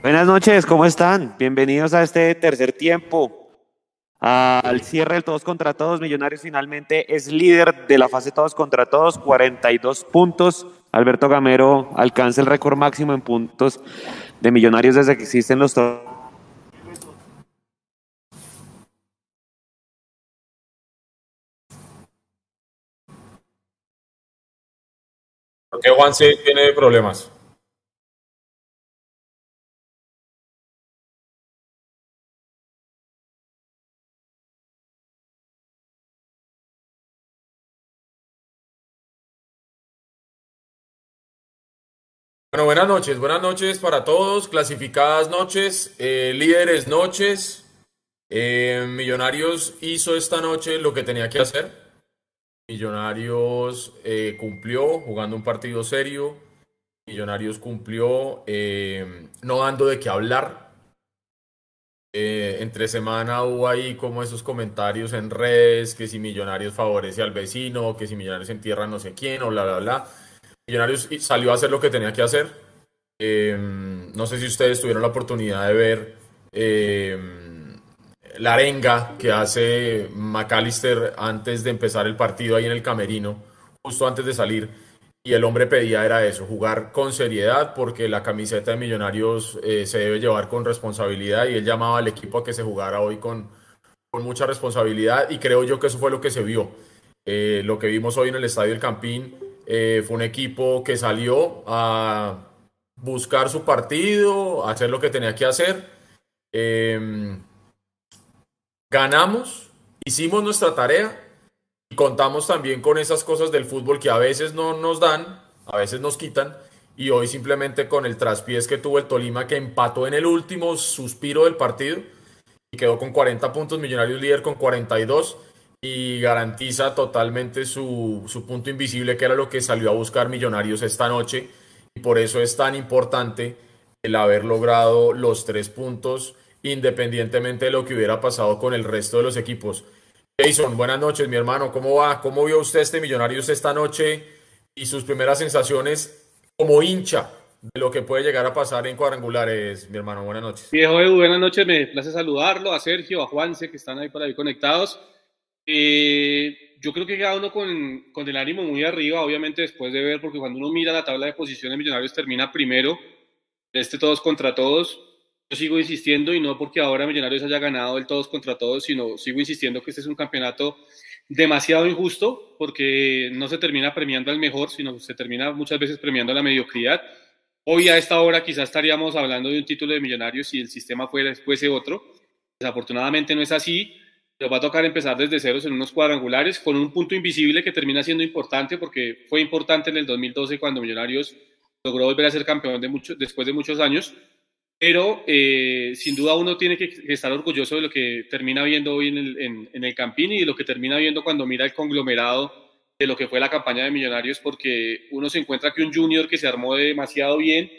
Buenas noches, ¿cómo están? Bienvenidos a este tercer tiempo. Al cierre del todos contra todos, Millonarios finalmente es líder de la fase todos contra todos, 42 puntos. Alberto Gamero alcanza el récord máximo en puntos de Millonarios desde que existen los todos. Porque Juan sí tiene problemas. Bueno, buenas noches, buenas noches para todos, clasificadas noches, eh, líderes noches. Eh, Millonarios hizo esta noche lo que tenía que hacer. Millonarios eh, cumplió jugando un partido serio. Millonarios cumplió no dando de qué hablar. entre semana hubo ahí como esos comentarios en redes que si Millonarios favorece al vecino, que si Millonarios entierra no sé quién o bla, bla, bla. Millonarios salió a hacer lo que tenía que hacer. Em, no sé si ustedes tuvieron la oportunidad de ver em, la arenga que hace McAllister antes de empezar el partido ahí en el camerino, justo antes de salir. Y el hombre pedía era eso, jugar con seriedad porque la camiseta de Millonarios eh, se debe llevar con responsabilidad y él llamaba al equipo a que se jugara hoy con, con mucha responsabilidad y creo yo que eso fue lo que se vio. Eh, lo que vimos hoy en el Estadio del Campín eh, fue un equipo que salió a buscar su partido, a hacer lo que tenía que hacer. Em, ganamos, hicimos nuestra tarea y contamos también con esas cosas del fútbol que a veces no nos dan, a veces nos quitan. Y hoy simplemente con el traspiés que tuvo el Tolima que empató en el último suspiro del partido y quedó con 40 puntos, Millonarios líder con 42 y garantiza totalmente su, su, punto invisible, que era lo que salió a buscar Millonarios esta noche. Y por eso es tan importante el haber logrado los tres puntos, independientemente de lo que hubiera pasado con el resto de los equipos. Jason, buenas noches, mi hermano. ¿Cómo va? ¿Cómo vio usted este Millonarios esta noche y sus primeras sensaciones como hincha de lo que puede llegar a pasar en cuadrangulares, mi hermano? Buenas noches. Viejo Edu, buenas noches. Me place saludarlo, a Sergio, a Juanse, que están ahí por ahí conectados. Eh, yo creo que queda uno con, con, el ánimo muy arriba, obviamente después de ver, porque cuando uno mira la tabla de posiciones, Millonarios termina primero, este todos contra todos. Yo sigo insistiendo, y no porque ahora Millonarios haya ganado el todos contra todos, sino sigo insistiendo que este es un campeonato demasiado injusto, porque no se termina premiando al mejor, sino se termina muchas veces premiando a la mediocridad. Hoy a esta hora quizás estaríamos hablando de un título de Millonarios si el sistema fuera, fuese otro. Desafortunadamente no es así nos va a tocar empezar desde ceros en unos cuadrangulares con un punto invisible que termina siendo importante porque fue importante en el 2012 cuando Millonarios logró volver a ser campeón de mucho, después de muchos años. Pero eh, sin duda uno tiene que estar orgulloso de lo que termina viendo hoy en el, en, en el Campín y de lo que termina viendo cuando mira el conglomerado de lo que fue la campaña de Millonarios, porque uno se encuentra que un junior que se armó demasiado bien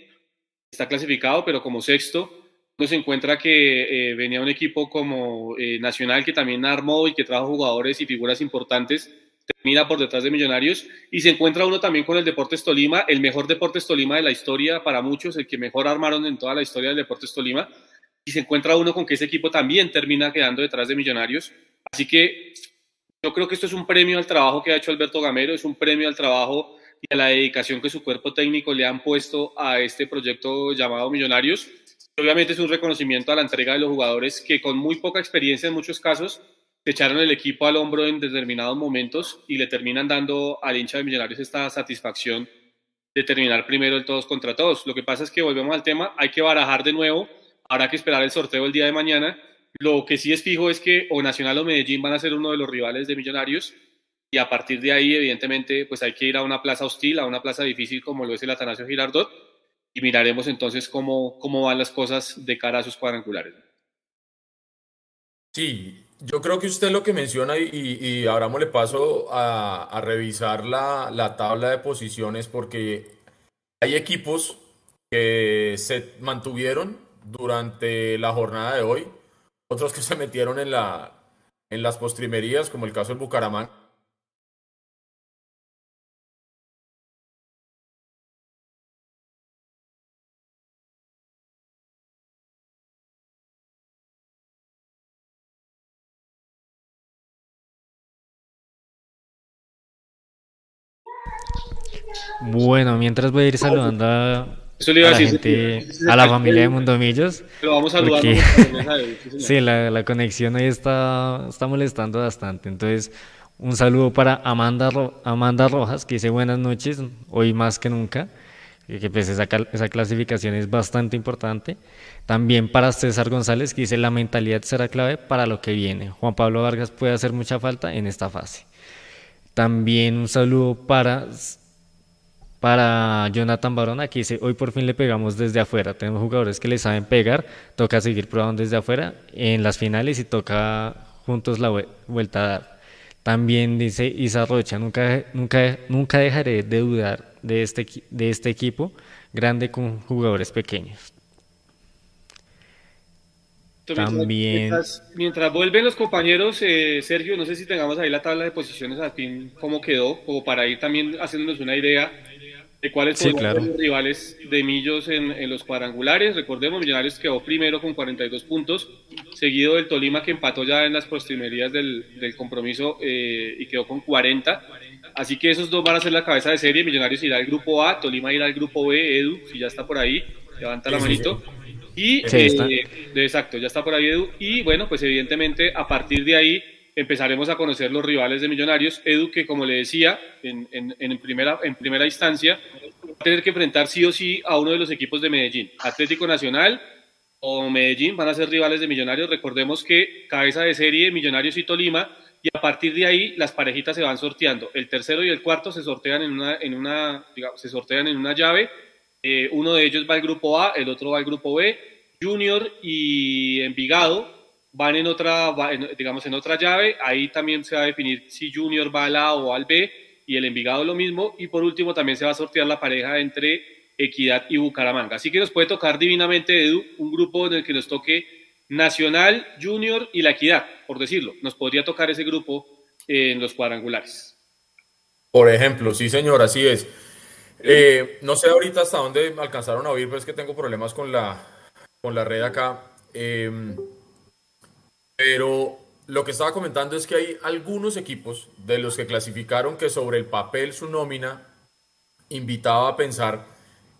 está clasificado, pero como sexto, se encuentra que eh, venía un equipo como eh, Nacional que también armó y que trajo jugadores y figuras importantes, termina por detrás de Millonarios y se encuentra uno también con el Deportes Tolima, el mejor Deportes Tolima de la historia para muchos, el que mejor armaron en toda la historia del Deportes Tolima y se encuentra uno con que ese equipo también termina quedando detrás de Millonarios. Así que yo creo que esto es un premio al trabajo que ha hecho Alberto Gamero, es un premio al trabajo y a la dedicación que su cuerpo técnico le han puesto a este proyecto llamado Millonarios Obviamente es un reconocimiento a la entrega de los jugadores que con muy poca experiencia en muchos casos se echaron el equipo al hombro en determinados momentos y le terminan dando al hincha de Millonarios esta satisfacción de terminar primero el todos contra todos. Lo que pasa es que volvemos al tema, hay que barajar de nuevo, habrá que esperar el sorteo el día de mañana. Lo que sí es fijo es que o Nacional o Medellín van a ser uno de los rivales de Millonarios y a partir de ahí, evidentemente, pues hay que ir a una plaza hostil, a una plaza difícil como lo es el Atanasio Girardot y miraremos entonces cómo, cómo van las cosas de cara a sus cuadrangulares. Sí, yo creo que usted lo que menciona, y, y le paso a, a revisar la, la, tabla de posiciones, porque hay equipos que se mantuvieron durante la jornada de hoy, otros que se metieron en, la, en las postrimerías, como el caso del Bucaramanga Bueno, mientras voy a ir saludando a, la, gente, a la familia de Mundomillos. Pero vamos a saludar. sí, la, la, conexión ahí está, está molestando bastante. Entonces, un saludo para Amanda, Amanda Rojas, que dice buenas noches, hoy más que nunca, que pues esa, esa clasificación es bastante importante. También para César González, que dice la mentalidad será clave para lo que viene. Juan Pablo Vargas puede hacer mucha falta en esta fase. También un saludo para, para Jonathan Barona, que dice, hoy por fin le pegamos desde afuera. Tenemos jugadores que le saben pegar, toca seguir probando desde afuera en las finales y toca juntos la vuelta a dar. También dice Isa Rocha, nunca, nunca, nunca dejaré de dudar de este, de este equipo grande con jugadores pequeños. También... Mientras, vuelven los compañeros, eh, Sergio, no sé si tengamos ahí la tabla de posiciones al fin, cómo quedó, como para ir también haciéndonos una idea de cuáles son los rivales de Millos en, los cuadrangulares. Recordemos, Millonarios quedó primero con 42 puntos, seguido del Tolima que empató ya en las postrimerías del, compromiso eh, y quedó con 40. Así que esos dos van a ser la cabeza de serie. Millonarios irá al grupo A, Tolima irá al grupo B, Edu, si ya está por ahí, levanta la manito. Y, eh, exacto, ya está por ahí Edu. Y bueno, pues evidentemente a partir de ahí empezaremos a conocer los rivales de Millonarios. Edu, que como le decía en, en, primera, en primera instancia, va a tener que enfrentar sí o sí a uno de los equipos de Medellín. Atlético Nacional o Medellín van a ser rivales de Millonarios. Recordemos que cabeza de serie Millonarios y Tolima. Y a partir de ahí las parejitas se van sorteando. El tercero y el cuarto se sortean en una, en una, digamos, se sortean en una llave. Eh, uno de ellos va al grupo A, el otro va al grupo B. Junior y Envigado van en otra, digamos, en otra llave, ahí también se va a definir si Junior va al A o al B, y el Envigado lo mismo, y por último también se va a sortear la pareja entre Equidad y Bucaramanga. Así que nos puede tocar divinamente, Edu, un grupo en el que nos toque Nacional, Junior y la Equidad, por decirlo. Nos podría tocar ese grupo en los cuadrangulares. Por ejemplo, sí señor, así es. Eh, no sé ahorita hasta dónde alcanzaron a oír, pero es que tengo problemas con la, con la red acá. Eh, pero lo que estaba comentando es que hay algunos equipos de los que clasificaron que sobre el papel su nómina invitaba a pensar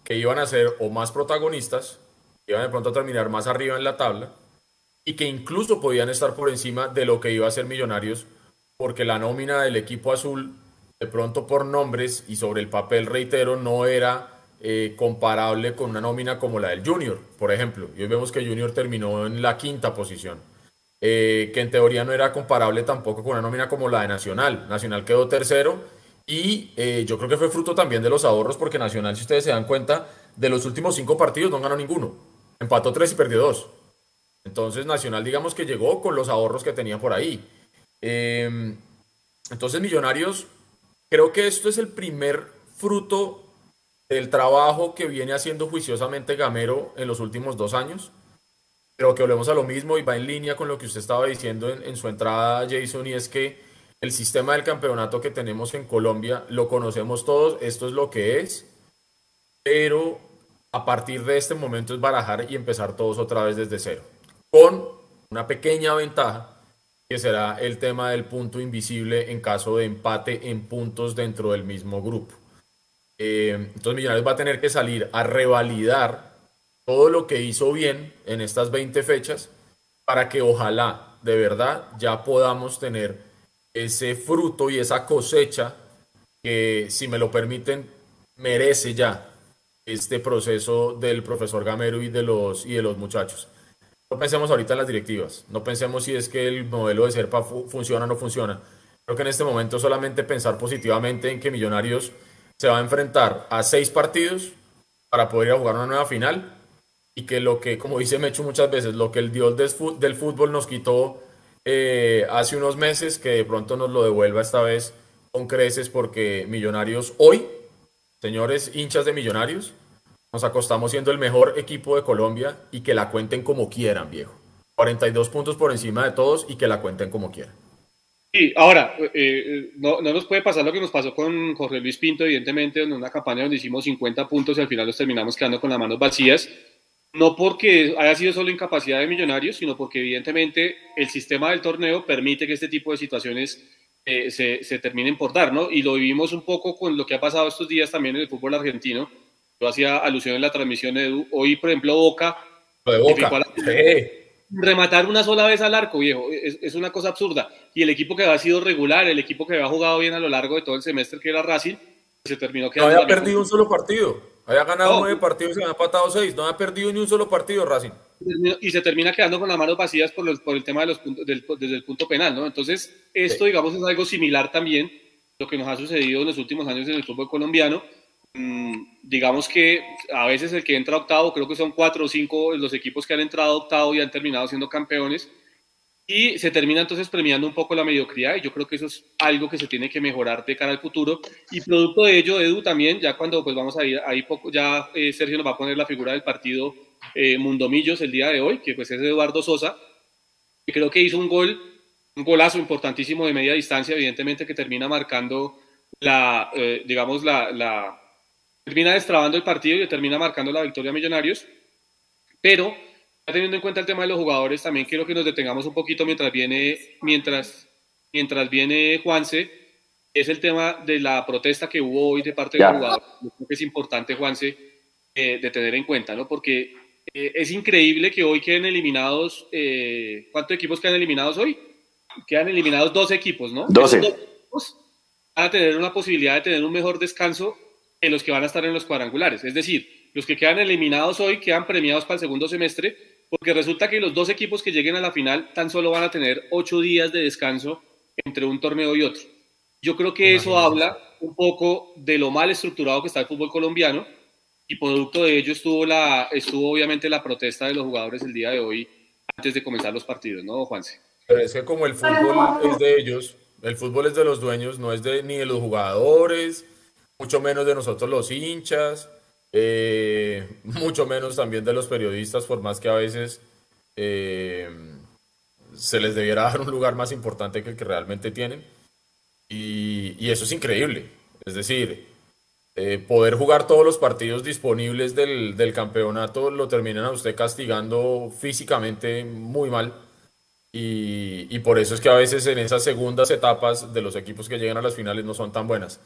que iban a ser o más protagonistas, iban de pronto a terminar más arriba en la tabla y que incluso podían estar por encima de lo que iba a ser Millonarios porque la nómina del equipo azul de pronto por nombres y sobre el papel, reitero, no era eh, comparable con una nómina como la del Junior, por ejemplo. Y hoy vemos que Junior terminó en la quinta posición. Eh, que en teoría no era comparable tampoco con una nómina como la de Nacional. Nacional quedó tercero y eh, yo creo que fue fruto también de los ahorros porque Nacional, si ustedes se dan cuenta, de los últimos cinco partidos no ganó ninguno. Empató tres y perdió dos. Entonces Nacional digamos que llegó con los ahorros que tenía por ahí. Em, entonces Millonarios, creo que esto es el primer fruto del trabajo que viene haciendo juiciosamente Gamero en los últimos dos años Creo que volvemos a lo mismo y va en línea con lo que usted estaba diciendo en, su entrada, Jason, y es que el sistema del campeonato que tenemos en Colombia lo conocemos todos, esto es lo que es, pero a partir de este momento es barajar y empezar todos otra vez desde cero, con una pequeña ventaja que será el tema del punto invisible en caso de empate en puntos dentro del mismo grupo. Eh, entonces Millonarios va a tener que salir a revalidar todo lo que hizo bien en estas 20 fechas para que ojalá de verdad ya podamos tener ese fruto y esa cosecha que, si me lo permiten, merece ya este proceso del profesor Gamero y de los, y de los muchachos. No pensemos ahorita en las directivas, no pensemos si es que el modelo de SERPA funciona o no funciona. Creo que en este momento solamente pensar positivamente en que Millonarios se va a enfrentar a seis partidos para poder ir a jugar una nueva final y que lo que, como dice Mecho muchas veces, lo que el dios del fútbol nos quitó eh, hace unos meses, que de pronto nos lo devuelva esta vez con creces, porque Millonarios hoy, señores hinchas de Millonarios, nos acostamos siendo el mejor equipo de Colombia y que la cuenten como quieran, viejo. 42 puntos por encima de todos y que la cuenten como quieran. Sí, ahora, eh, eh, no, no, nos puede pasar lo que nos pasó con Jorge Luis Pinto, evidentemente, en una campaña donde hicimos 50 puntos y al final los terminamos quedando con las manos vacías no porque haya sido solo incapacidad de millonarios, sino porque evidentemente el sistema del torneo permite que este tipo de situaciones eh, se, se, terminen por dar, ¿no? Y lo vivimos un poco con lo que ha pasado estos días también en el fútbol argentino. Yo hacía alusión en la transmisión de Edu. Hoy, por ejemplo, Boca. de Boca. Rematar una sola vez al arco, viejo, es, es, una cosa absurda. Y el equipo que había sido regular, el equipo que había jugado bien a lo largo de todo el semestre, que era Racing, se terminó quedando. No había perdido un solo partido. Había ganado nueve partidos y había empatado seis. No había perdido ni un solo partido Racing. Y se termina quedando con las manos vacías por, los, por el tema de los puntos, del, desde el punto penal, ¿no? Entonces, esto, digamos, es algo similar también lo que nos ha sucedido en los últimos años en el fútbol colombiano. Mm, digamos que a veces el que entra octavo, creo que son cuatro o cinco los equipos que han entrado octavo y han terminado siendo campeones y se termina entonces premiando un poco la mediocridad y yo creo que eso es algo que se tiene que mejorar de cara al futuro. Y producto de ello Edu también ya cuando pues vamos a ir ahí poco ya eh, Sergio nos va a poner la figura del partido eh, Mundomillos el día de hoy que pues es Eduardo Sosa que creo que hizo un gol un golazo importantísimo de media distancia evidentemente que termina marcando la eh, digamos la, la termina destrabando el partido y termina marcando la victoria a Millonarios. Pero teniendo en cuenta el tema de los jugadores, también quiero que nos detengamos un poquito mientras viene, mientras, mientras viene Juanse, es el tema de la protesta que hubo hoy de parte de los jugadores. creo que es importante, Juanse, eh, de tener en cuenta, ¿no? Porque eh, es increíble que hoy queden eliminados, eh, ¿cuántos equipos quedan eliminados hoy? Quedan eliminados dos equipos, ¿no? 12. van a tener una posibilidad de tener un mejor descanso que los que van a estar en los cuadrangulares. Es decir, los que quedan eliminados hoy quedan premiados para el segundo semestre porque resulta que los dos equipos que lleguen a la final tan solo van a tener ocho días de descanso entre un torneo y otro. Yo creo que eso habla un poco de lo mal estructurado que está el fútbol colombiano y producto de ello estuvo, la, estuvo obviamente la protesta de los jugadores el día de hoy antes de comenzar los partidos, ¿no, Juanse? Pero es que como el fútbol es de ellos, el fútbol es de los dueños, no es de, ni de los jugadores, mucho menos de nosotros los hinchas. Eh, mucho menos también de los periodistas, por más que a veces eh, se les debiera dar un lugar más importante que el que realmente tienen. Y, eso es increíble. Es decir, eh, poder jugar todos los partidos disponibles del, del, campeonato lo terminan a usted castigando físicamente muy mal. Y, y por eso es que a veces en esas segundas etapas de los equipos que llegan a las finales no son tan buenas.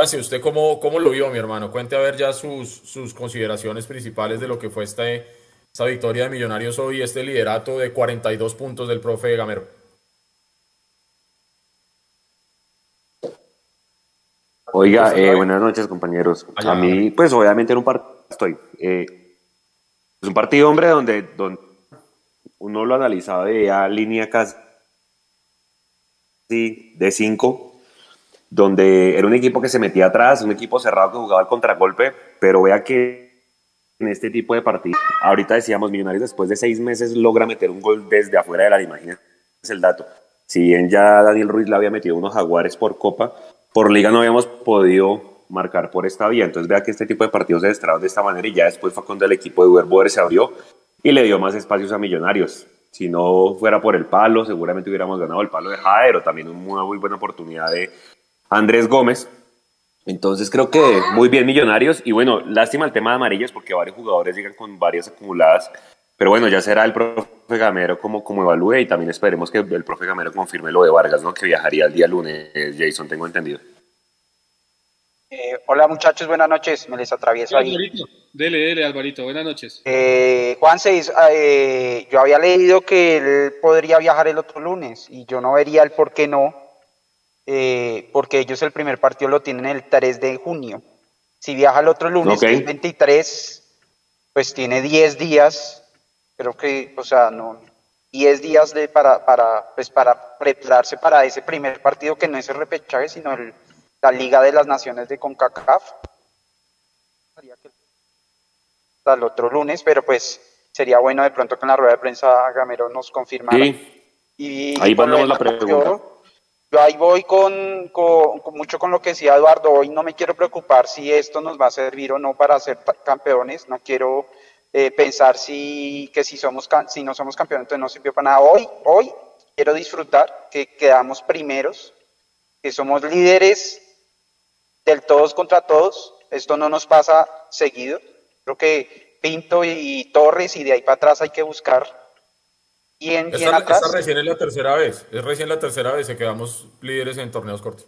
¿Usted cómo, cómo lo vio, mi hermano? Cuente a ver ya sus, sus consideraciones principales de lo que fue este, esta victoria de Millonarios hoy, este liderato de 42 puntos del profe Gamero. Oiga, eh, buenas noches, compañeros. a mí, pues obviamente en un partido estoy. Eh, es un partido, hombre, donde, donde uno lo analizaba de a línea casi de 5 donde era un equipo que se metía atrás, un equipo cerrado que jugaba al contragolpe, pero vea que en este tipo de partidos, ahorita decíamos, Millonarios después de seis meses logra meter un gol desde afuera de la imagínense el dato. Si bien ya Daniel Ruiz le había metido unos jaguares por copa, por liga no habíamos podido marcar por esta vía. Entonces vea que este tipo de partidos se destraban de esta manera y ya después fue cuando el equipo de Uber se abrió y le dio más espacios a Millonarios. Si no fuera por el palo, seguramente hubiéramos ganado el palo de Jader también una muy buena oportunidad de Andrés Gómez. Entonces creo que muy bien Millonarios y bueno, lástima el tema de amarillas porque varios jugadores llegan con varias acumuladas, pero bueno, ya será el profe Gamero como, como evalúe y también esperemos que el profe Gamero confirme lo de Vargas, ¿no? que viajaría el día lunes, Jason, tengo entendido. Eh, hola muchachos, buenas noches, me les atravieso ahí. Dele, dele, Alvarito, buenas noches. Eh, Juan Seis, eh, yo había leído que él podría viajar el otro lunes y yo no vería el por qué no, eh, porque ellos el primer partido lo tienen el 3 de junio. Si viaja el otro lunes, el 23, pues tiene 10 días, creo que, o sea, no, 10 días de, para, para, pues para prepararse para ese primer partido que no es el repechaje, sino el, la Liga de las Naciones de CONCACAF. Al otro lunes, pero pues sería bueno de pronto que en la rueda de prensa Gamero nos confirmara. Y, Ahí mandamos la pregunta. Yo ahí voy con, con, mucho con lo que decía Eduardo, hoy no me quiero preocupar si esto nos va a servir o no para ser campeones, no quiero eh, pensar si, que si, somos, si no somos campeones entonces no sirvió para nada. Hoy, hoy quiero disfrutar que quedamos primeros, que somos líderes del todos contra todos, esto no nos pasa seguido, creo que Pinto y Torres y de ahí para atrás hay que buscar ¿Y en, esta, esta recién es la tercera vez, es recién la tercera vez que quedamos líderes en torneos cortos.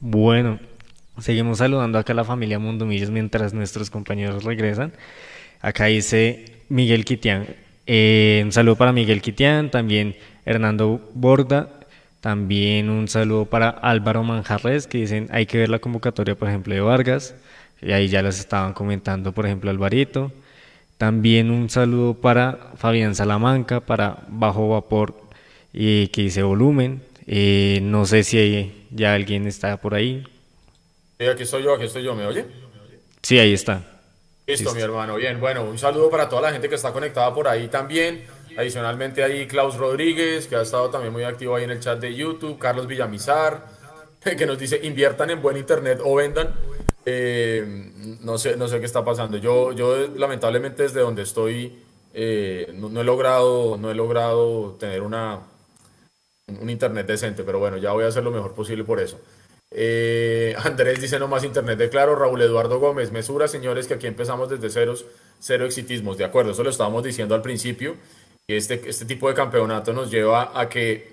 Bueno, seguimos saludando acá a la familia Mundomillos mientras nuestros compañeros regresan. Acá dice Miguel Quitián. Eh, un saludo para Miguel Quitián, también Hernando Borda, también un saludo para Álvaro Manjarres, que dicen hay que ver la convocatoria, por ejemplo, de Vargas. Y ahí ya les estaban comentando, por ejemplo, Alvarito. También un saludo para Fabián Salamanca, para Bajo Vapor, y que dice volumen. Eh, no sé si ya alguien está por ahí. Sí, aquí estoy yo, aquí estoy yo, ¿me oye? Sí, ahí está. Listo, mi hermano. Bien, bueno, un saludo para toda la gente que está conectada por ahí también. Adicionalmente ahí Klaus Rodríguez, que ha estado también muy activo ahí en el chat de YouTube. Carlos Villamizar, que nos dice inviertan en buen internet o vendan. Eh, no, sé, no sé qué está pasando. Yo, yo lamentablemente desde donde estoy eh, no, he logrado, no he logrado tener una, un internet decente, pero bueno, ya voy a hacer lo mejor posible por eso. Eh, Andrés dice no más internet de claro. Raúl Eduardo Gómez, mesura, señores, que aquí empezamos desde ceros, cero exitismos. De acuerdo, eso lo estábamos diciendo al principio. Este, este tipo de campeonato nos lleva a que,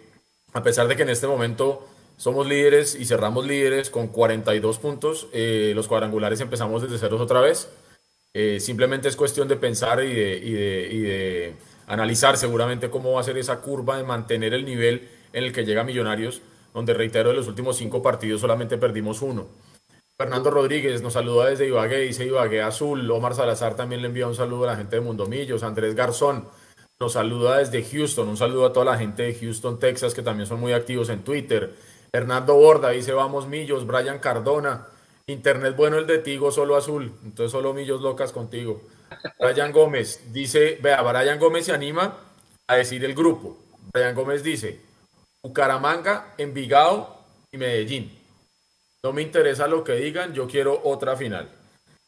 a pesar de que en este momento somos líderes y cerramos líderes con 42 puntos, eh, los cuadrangulares empezamos desde ceros otra vez. Eh, simplemente es cuestión de pensar y y de analizar seguramente cómo va a ser esa curva de mantener el nivel en el que llega Millonarios, donde reitero, de los últimos cinco partidos solamente perdimos uno. Fernando Rodríguez nos saluda desde Ibagué, dice Ibagué Azul. Omar Salazar también le envía un saludo a la gente de Mundomillos. Andrés Garzón nos saluda desde Houston. Un saludo a toda la gente de Houston, Texas, que también son muy activos en Twitter. Hernando Borda dice Vamos Millos. Brian Cardona. Internet bueno el de Tigo, solo azul. Entonces solo Millos locas contigo. Brian Gómez dice, vea, Brian Gómez se anima a decir el grupo. Brian Gómez dice, Bucaramanga, Envigado y Medellín. No me interesa lo que digan, yo quiero otra final.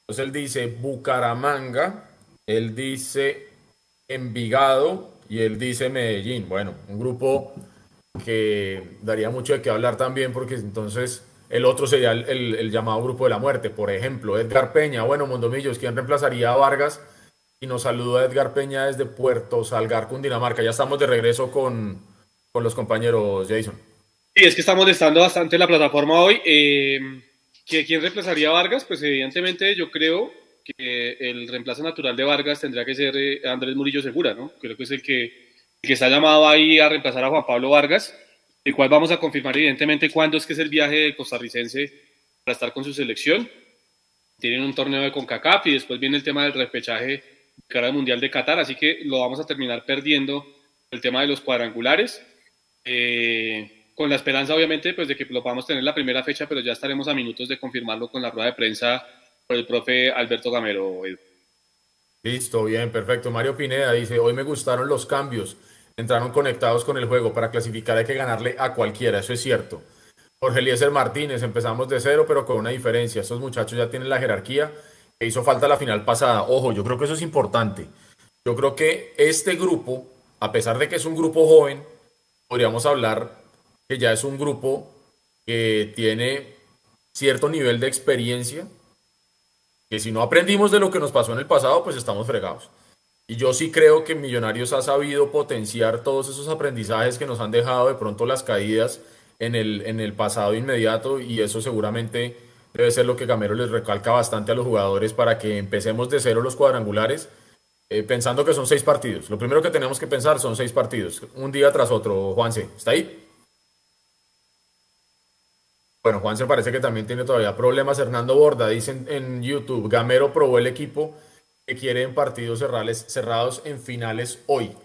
Entonces él dice Bucaramanga, él dice Envigado y él dice Medellín. Bueno, un grupo que daría mucho de qué hablar también porque entonces el otro sería el, llamado grupo de la muerte. Por ejemplo, Edgar Peña, bueno, Mondomillos, ¿quién reemplazaría a Vargas? Y nos saluda Edgar Peña desde Puerto Salgar, Cundinamarca. Ya estamos de regreso con, con los compañeros, Jason. Sí, es que estamos estando bastante la plataforma hoy. Eh, ¿Quién reemplazaría a Vargas? Pues evidentemente yo creo que el reemplazo natural de Vargas tendría que ser eh, Andrés Murillo Segura, ¿no? Creo que es el que, que está llamado ahí a reemplazar a Juan Pablo Vargas, el cual vamos a confirmar evidentemente cuándo es que es el viaje costarricense para estar con su selección. Tienen un torneo de CONCACAF y después viene el tema del repechaje cara al Mundial de Qatar, así que lo vamos a terminar perdiendo el tema de los cuadrangulares. Eh, con la esperanza, obviamente, pues de que lo podamos tener la primera fecha, pero ya estaremos a minutos de confirmarlo con la rueda de prensa por el profe Alberto Gamero. Listo, bien, perfecto. Mario Pineda dice, hoy me gustaron los cambios, entraron conectados con el juego, para clasificar hay que ganarle a cualquiera, eso es cierto. Jorge Eliezer Martínez, empezamos de cero, pero con una diferencia. Estos muchachos ya tienen la jerarquía que hizo falta la final pasada. Ojo, yo creo que eso es importante. Yo creo que este grupo, a pesar de que es un grupo joven, podríamos hablar que ya es un grupo que tiene cierto nivel de experiencia, que si no aprendimos de lo que nos pasó en el pasado, pues estamos fregados. Y yo sí creo que Millonarios ha sabido potenciar todos esos aprendizajes que nos han dejado de pronto las caídas en el, en el pasado inmediato y eso seguramente debe ser lo que Gamero les recalca bastante a los jugadores para que empecemos de cero los cuadrangulares eh, pensando que son seis partidos. Lo primero que tenemos que pensar son seis partidos, un día tras otro. Juanse, ¿está ahí? Bueno, Juanse parece que también tiene todavía problemas. Hernando Borda dice en, YouTube, Gamero probó el equipo que quiere en partidos cerrados en finales hoy.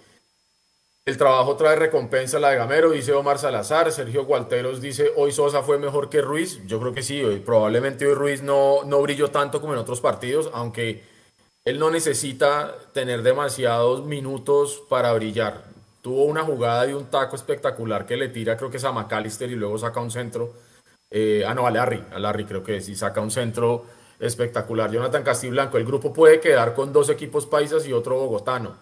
El trabajo trae recompensa la de Gamero, dice Omar Salazar. Sergio Gualteros dice, hoy Sosa fue mejor que Ruiz. Yo creo que sí, probablemente hoy Ruiz no, no brilló tanto como en otros partidos, aunque él no necesita tener demasiados minutos para brillar. Tuvo una jugada y un taco espectacular que le tira, creo que es a McAllister y luego saca un centro. Eh, ah, no, a Larry, a Larry creo que sí, saca un centro espectacular. Jonathan Castiblanco, el grupo puede quedar con dos equipos paisas y otro bogotano.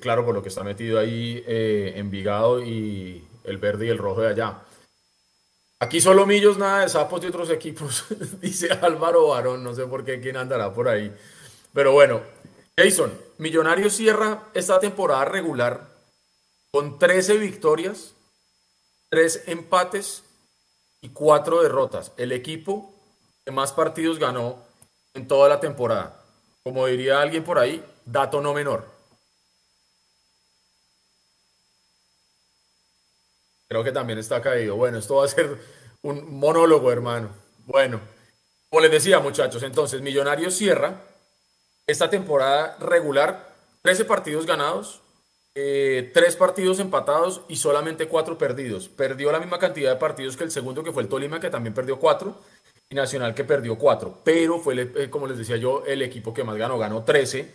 Claro, por lo que está metido ahí eh, Envigado y el verde y el rojo de allá. Aquí solo Millos, nada de sapos de otros equipos, dice Álvaro Barón, no sé por qué, quién andará por ahí. Pero bueno, Jason, Millonarios cierra esta temporada regular con 13 victorias, 3 empates y 4 derrotas. El equipo que más partidos ganó en toda la temporada. Como diría alguien por ahí, dato no menor. Creo que también está caído. Bueno, esto va a ser un monólogo, hermano. Bueno, como les decía, muchachos, entonces Millonarios cierra esta temporada regular, 13 partidos ganados, eh, 3 partidos empatados y solamente 4 perdidos. Perdió la misma cantidad de partidos que el segundo, que fue el Tolima, que también perdió 4, y Nacional, que perdió 4. Pero fue, eh, como les decía yo, el equipo que más ganó, ganó 13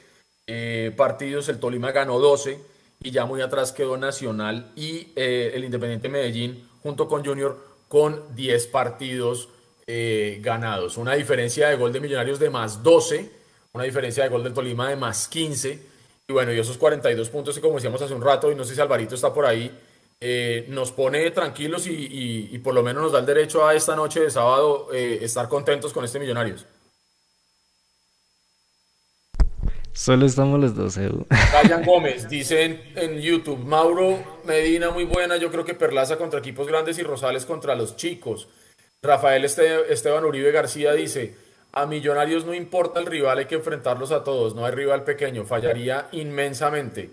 eh, partidos, el Tolima ganó 12, y ya muy atrás quedó Nacional y eh, el Independiente Medellín, junto con Junior, con 10 partidos ganados. Una diferencia de gol de Millonarios de más 12 una diferencia de gol del Tolima de más 15. Y bueno, y esos 42 puntos que como decíamos hace un rato, y no sé si Alvarito está por ahí, eh, nos pone tranquilos y, por lo menos nos da el derecho a esta noche de sábado eh, estar contentos con este Millonarios. Solo estamos los dos, Edu. Ryan Gómez, dice en, YouTube, Mauro Medina muy buena, yo creo que Perlaza contra equipos grandes y Rosales contra los chicos. Rafael Esteban Uribe García dice, a Millonarios no importa el rival, hay que enfrentarlos a todos. No hay rival pequeño, fallaría inmensamente.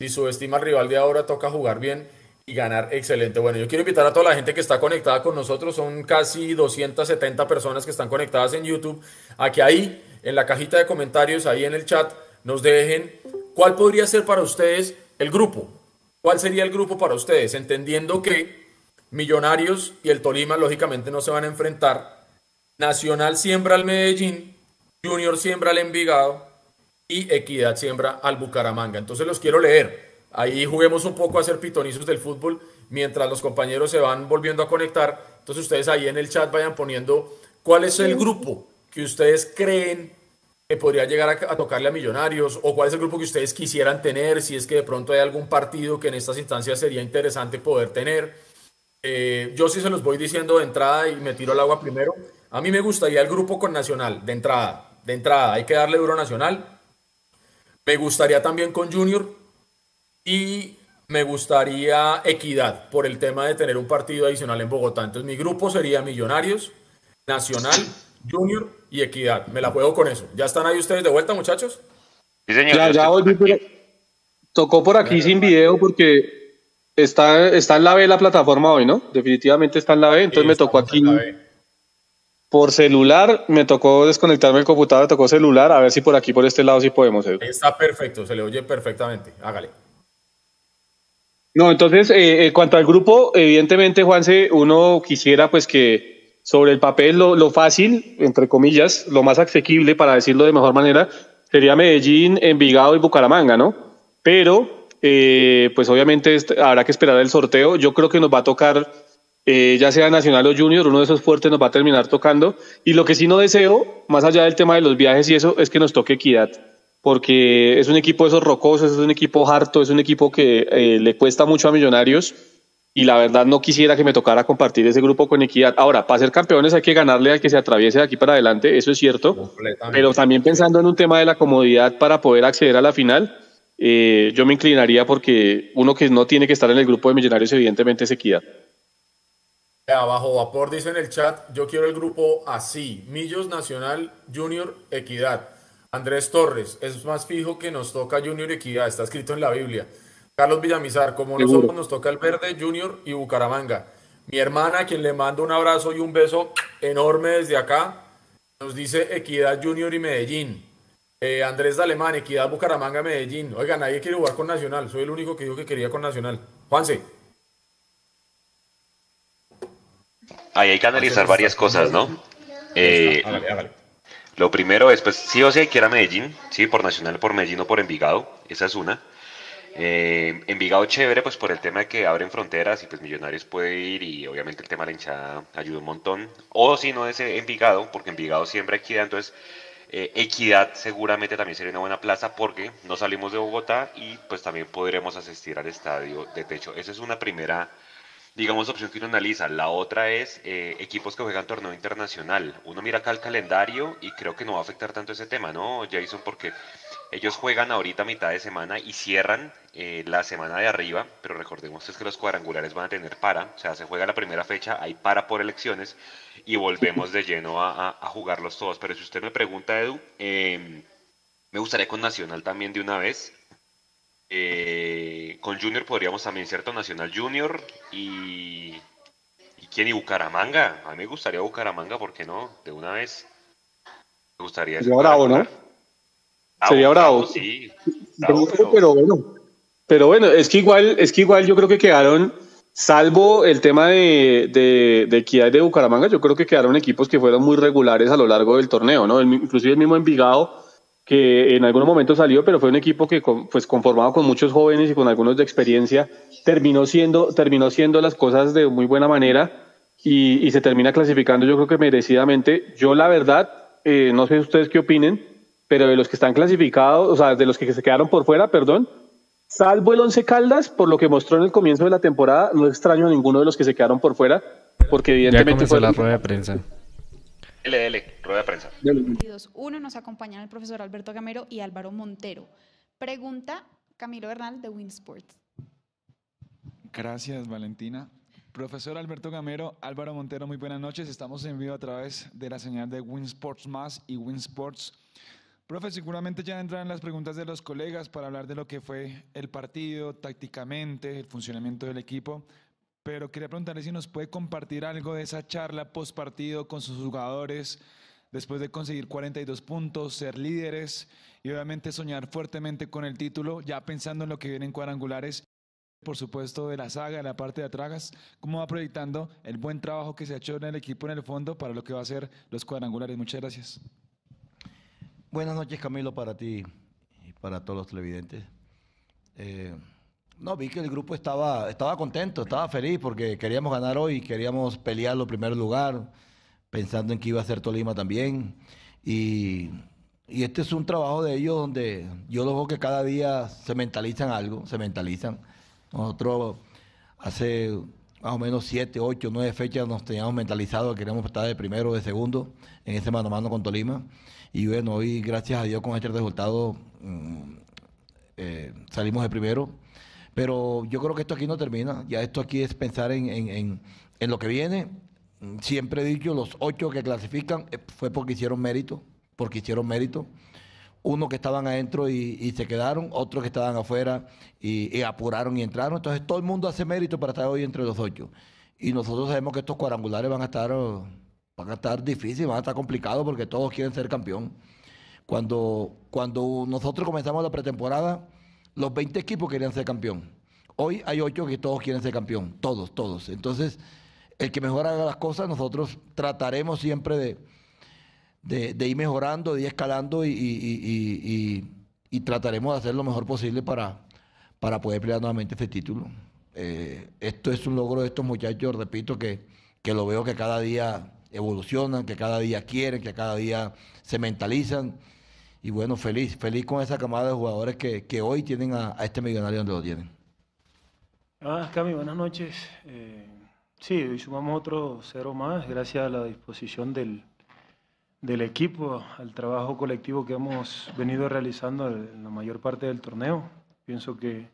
Si subestima al rival de ahora, toca jugar bien y ganar excelente. Bueno, yo quiero invitar a toda la gente que está conectada con nosotros, son casi 270 personas que están conectadas en YouTube, a que ahí, en la cajita de comentarios, ahí en el chat, nos dejen cuál podría ser para ustedes el grupo. ¿Cuál sería el grupo para ustedes? Entendiendo que Millonarios y el Tolima, lógicamente, no se van a enfrentar Nacional siembra al Medellín, Junior siembra al Envigado y Equidad siembra al Bucaramanga. Entonces los quiero leer. Ahí juguemos un poco a ser pitonizos del fútbol mientras los compañeros se van volviendo a conectar. Entonces ustedes ahí en el chat vayan poniendo cuál es el grupo que ustedes creen que podría llegar a, tocarle a Millonarios o cuál es el grupo que ustedes quisieran tener, si es que de pronto hay algún partido que en estas instancias sería interesante poder tener. Eh, yo sí se los voy diciendo de entrada y me tiro al agua primero. A mí me gustaría el grupo con Nacional, de entrada. De entrada, hay que darle duro Nacional. Me gustaría también con Junior. Y me gustaría Equidad, por el tema de tener un partido adicional en Bogotá. Entonces, mi grupo sería Millonarios, Nacional, Junior y Equidad. Me la juego con eso. ¿Ya están ahí ustedes de vuelta, muchachos? Sí, señor. Ya, ya volví, tocó por aquí sin video porque está, está en la B la plataforma hoy, ¿no? Definitivamente está en la B, entonces me tocó aquí por celular, me tocó desconectarme el computador, me tocó celular, a ver si por aquí, por este lado, sí podemos. Está perfecto, se le oye perfectamente. Hágale. No, entonces, eh, en cuanto al grupo, evidentemente, Juanse, uno quisiera pues que sobre el papel lo, lo, fácil, entre comillas, lo más asequible, para decirlo de mejor manera, sería Medellín, Envigado y Bucaramanga, ¿no? Pero, eh, pues obviamente habrá que esperar el sorteo. Yo creo que nos va a tocar eh, ya sea nacional o junior, uno de esos fuertes nos va a terminar tocando. Y lo que sí no deseo, más allá del tema de los viajes y eso, es que nos toque equidad. Porque es un equipo de esos rocosos, es un equipo harto, es un equipo que eh, le cuesta mucho a Millonarios. Y la verdad no quisiera que me tocara compartir ese grupo con equidad. Ahora, para ser campeones hay que ganarle al que se atraviese de aquí para adelante, eso es cierto. Pero también pensando en un tema de la comodidad para poder acceder a la final, eh, yo me inclinaría porque uno que no tiene que estar en el grupo de Millonarios evidentemente es equidad. Abajo vapor dice en el chat, yo quiero el grupo así, Millos Nacional Junior Equidad. Andrés Torres, es más fijo que nos toca Junior Equidad, está escrito en la Biblia. Carlos Villamizar, como nosotros nos toca el verde, Junior y Bucaramanga. Mi hermana, quien le mando un abrazo y un beso enorme desde acá, nos dice Equidad Junior y Medellín. Eh, Andrés de Alemán, Equidad Bucaramanga, Medellín. Oiga, nadie quiere jugar con Nacional, soy el único que dijo que quería con Nacional. Juanse. Ahí hay que analizar varias cosas, ¿no? Eh, lo primero es, pues, sí o sí hay que ir a Medellín, sí, por Nacional, por Medellín o por Envigado, esa es una. Eh, Envigado chévere, pues por el tema de que abren fronteras y pues Millonarios puede ir y obviamente el tema de la hinchada ayuda un montón. O si no es Envigado, porque Envigado siempre equidad, entonces eh, Equidad seguramente también sería una buena plaza porque no salimos de Bogotá y pues también podremos asistir al estadio de techo. Esa es una primera digamos, opción que uno analiza. La otra es eh, equipos que juegan torneo internacional. Uno mira acá el calendario y creo que no va a afectar tanto ese tema, ¿no, Jason? Porque ellos juegan ahorita mitad de semana y cierran eh, la semana de arriba, pero recordemos que los cuadrangulares van a tener para, o sea, se juega la primera fecha, hay para por elecciones y volvemos de lleno a, jugarlos todos. Pero si usted me pregunta, Edu, em, me gustaría con Nacional también de una vez. Eh, con Junior podríamos también, ¿cierto? Nacional Junior y. ¿Y quién? Y Bucaramanga. A mí me gustaría Bucaramanga, ¿por qué no? De una vez. Me gustaría. Sería bravo, ¿no? Sería bravo. Sí. pero, bueno. Pero bueno, es que igual, es que igual yo creo que quedaron, salvo el tema de, de, de equidad de Bucaramanga, yo creo que quedaron equipos que fueron muy regulares a lo largo del torneo, ¿no? inclusive el mismo Envigado que en algunos momentos salió, pero fue un equipo que pues conformado con muchos jóvenes y con algunos de experiencia, terminó siendo, terminó siendo las cosas de muy buena manera y, y se termina clasificando yo creo que merecidamente. Yo la verdad, eh, no sé ustedes qué opinen, pero de los que están clasificados, o sea, de los que se quedaron por fuera, perdón, salvo el Once Caldas, por lo que mostró en el comienzo de la temporada, no extraño a ninguno de los que se quedaron por fuera, porque evidentemente fue la rueda de prensa. LL, rueda de prensa. Uno nos acompañan el profesor Alberto Gamero y Álvaro Montero. Pregunta Camilo Bernal de Winsports. Gracias, Valentina. Profesor Alberto Gamero, Álvaro Montero, muy buenas noches. Estamos en vivo a través de la señal de Winsports Más y Winsports. Profe, seguramente ya entran las preguntas de los colegas para hablar de lo que fue el partido, tácticamente, el funcionamiento del equipo pero quería preguntarle si nos puede compartir algo de esa charla post partido con sus jugadores después de conseguir 42 puntos, ser líderes y obviamente soñar fuertemente con el título, ya pensando en lo que viene en cuadrangulares, por supuesto de la saga, de la parte de atrás, cómo va proyectando el buen trabajo que se ha hecho en el equipo en el fondo para lo que va a ser los cuadrangulares. Muchas gracias. Buenas noches Camilo para ti y para todos los televidentes. Eh, no, vi que el grupo estaba, estaba contento, estaba feliz porque queríamos ganar hoy, queríamos pelear los primer lugar, pensando en que iba a ser Tolima también. Y, este es un trabajo de ellos donde yo lo veo que cada día se mentalizan algo, se mentalizan. Nosotros hace más o menos siete, ocho, nueve fechas nos teníamos mentalizado que queríamos estar de primero o de segundo en ese mano a mano con Tolima. Y bueno, hoy gracias a Dios con este resultado mm, eh, salimos de primero pero yo creo que esto aquí no termina. Ya esto aquí es pensar en, lo que viene. Siempre he dicho, los ocho que clasifican eh, fue porque hicieron mérito, porque hicieron mérito. Uno que estaban adentro y, se quedaron, otros que estaban afuera y, apuraron y entraron. Entonces todo el mundo hace mérito para estar hoy entre los ocho. Y nosotros sabemos que estos cuadrangulares van a estar, van a estar difíciles, van a estar complicados porque todos quieren ser campeón. Cuando, cuando nosotros comenzamos la pretemporada, los 20 equipos querían ser campeón. Hoy hay 8 que todos quieren ser campeón, todos, todos. Entonces, el que mejor haga las cosas, nosotros trataremos siempre de, de, ir mejorando, de ir escalando y, trataremos de hacer lo mejor posible para, para poder pelear nuevamente este título. Eh, esto es un logro de estos muchachos, repito, que, que lo veo que cada día evolucionan, que cada día quieren, que cada día se mentalizan y bueno, feliz, feliz con esa camada de jugadores que, hoy tienen a, este millonario donde lo tienen. Ah, Cami, buenas noches. Eh, sí, hoy sumamos otro cero más, gracias a la disposición del, del equipo, al trabajo colectivo que hemos venido realizando en la mayor parte del torneo. Pienso que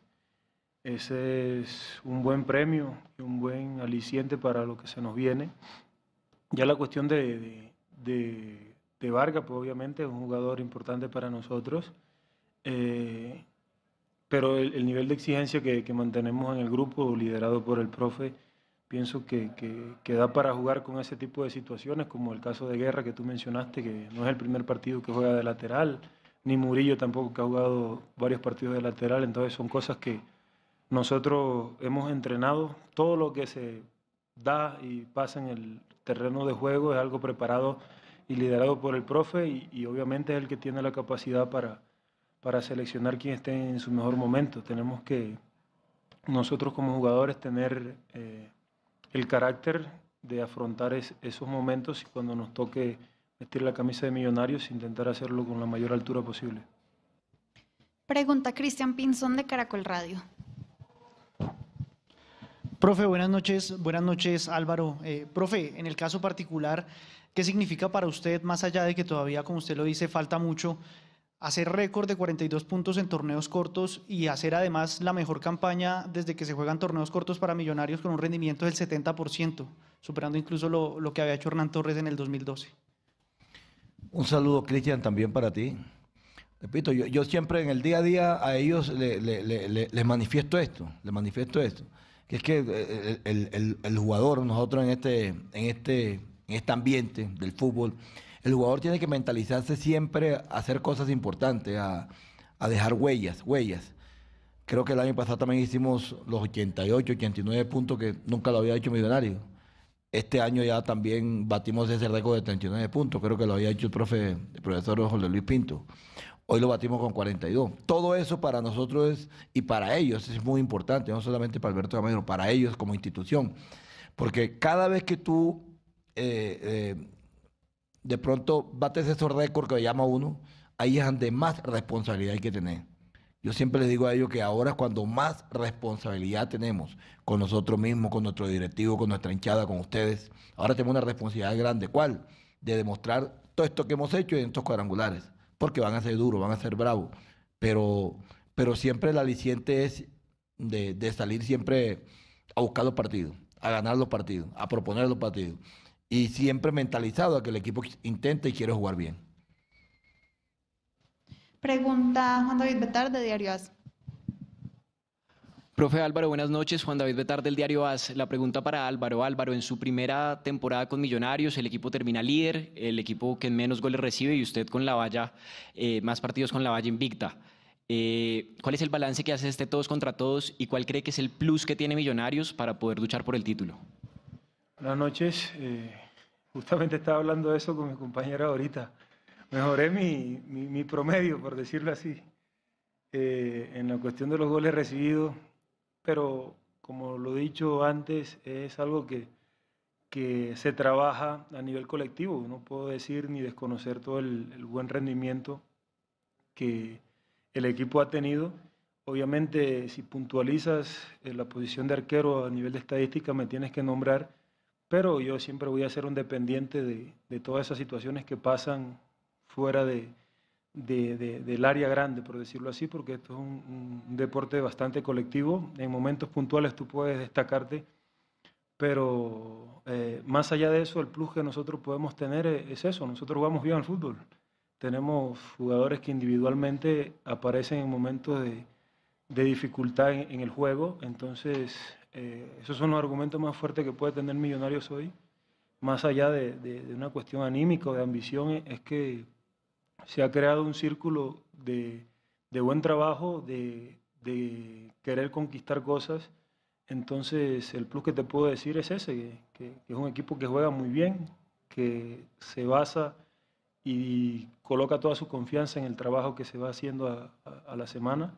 ese es un buen premio y un buen aliciente para lo que se nos viene. Ya la cuestión de de Vargas, pues obviamente es un jugador importante para nosotros, eh, pero el, nivel de exigencia que, mantenemos en el grupo, liderado por el profe, pienso que, que, da para jugar con ese tipo de situaciones, como el caso de Guerra que tú mencionaste, que no es el primer partido que juega de lateral, ni Murillo tampoco que ha jugado varios partidos de lateral, entonces son cosas que nosotros hemos entrenado, todo lo que se da y pasa en el terreno de juego es algo preparado y liderado por el profe y, obviamente es el que tiene la capacidad para, para seleccionar quién esté en su mejor momento. Tenemos que nosotros como jugadores tener eh, el carácter de afrontar esos momentos y cuando nos toque vestir la camisa de millonarios, intentar hacerlo con la mayor altura posible. Pregunta Cristian Pinzón de Caracol Radio. Profe, buenas noches. Buenas noches, Álvaro. Eh, profe, en el caso particular, ¿qué significa para usted, más allá de que todavía, como usted lo dice, falta mucho, hacer récord de 42 puntos en torneos cortos y hacer además la mejor campaña desde que se juegan torneos cortos para millonarios con un rendimiento del 70%, superando incluso lo, que había hecho Hernán Torres en el 2012? Un saludo, Cristian, también para ti. Repito, yo, yo, siempre en el día a día a ellos les le, manifiesto esto, les manifiesto esto, que es que el, el, el, jugador, nosotros en este, en, este, en este ambiente del fútbol, el jugador tiene que mentalizarse siempre a hacer cosas importantes, a, a dejar huellas, huellas. Creo que el año pasado también hicimos los 88, 89 puntos que nunca lo había hecho Millonario este año ya también batimos ese récord de 39 puntos, creo que lo había hecho el, profe, el profesor José Luis Pinto. Hoy lo batimos con 42. Todo eso para nosotros es, y para ellos es muy importante, no solamente para Alberto Gamero, para ellos como institución. Porque cada vez que tú eh, eh, de pronto bates esos récords que llama uno, ahí es donde más responsabilidad hay que tener. Yo siempre les digo a ellos que ahora es cuando más responsabilidad tenemos con nosotros mismos, con nuestro directivo, con nuestra hinchada, con ustedes. Ahora tenemos una responsabilidad grande. ¿Cuál? De demostrar todo esto que hemos hecho en estos cuadrangulares. Porque van a ser duros, van a ser bravos. Pero, pero siempre el aliciente es de, salir siempre a buscar los partidos, a ganar los partidos, a proponer los partidos. Y siempre mentalizado a que el equipo intente y quiere jugar bien. Pregunta Juan David Betar de Diario AS. Profe Álvaro, buenas noches. Juan David Betar del Diario AS. La pregunta para Álvaro. Álvaro, en su primera temporada con Millonarios, el equipo termina líder, el equipo que menos goles recibe y usted con la valla, eh, más partidos con la valla invicta. Eh, ¿Cuál es el balance que hace este todos contra todos y cuál cree que es el plus que tiene Millonarios para poder luchar por el título? Buenas noches. Eh, justamente estaba hablando de eso con mi compañera ahorita mejoré mi, mi, promedio, por decirlo así, en la cuestión de los goles recibidos, pero como lo he dicho antes, es algo que, que se trabaja a nivel colectivo. No puedo decir ni desconocer todo el, el buen rendimiento que el equipo ha tenido. Obviamente, si puntualizas en la posición de arquero a nivel de estadística, me tienes que nombrar, pero yo siempre voy a ser un dependiente de, de todas esas situaciones que pasan fuera de, del área grande, por decirlo así, porque esto es un, deporte bastante colectivo. En momentos puntuales tú puedes destacarte, pero eh, más allá de eso, el plus que nosotros podemos tener es, eso. Nosotros jugamos bien al fútbol. Tenemos jugadores que individualmente aparecen en momentos de, dificultad en, el juego. Entonces, eh, esos son los argumentos más fuertes que puede tener Millonarios hoy. Más allá de una cuestión anímica o de ambición, es que se ha creado un círculo de, buen trabajo, de, querer conquistar cosas. Entonces, el plus que te puedo decir es ese, que, es un equipo que juega muy bien, que se basa y coloca toda su confianza en el trabajo que se va haciendo a, la semana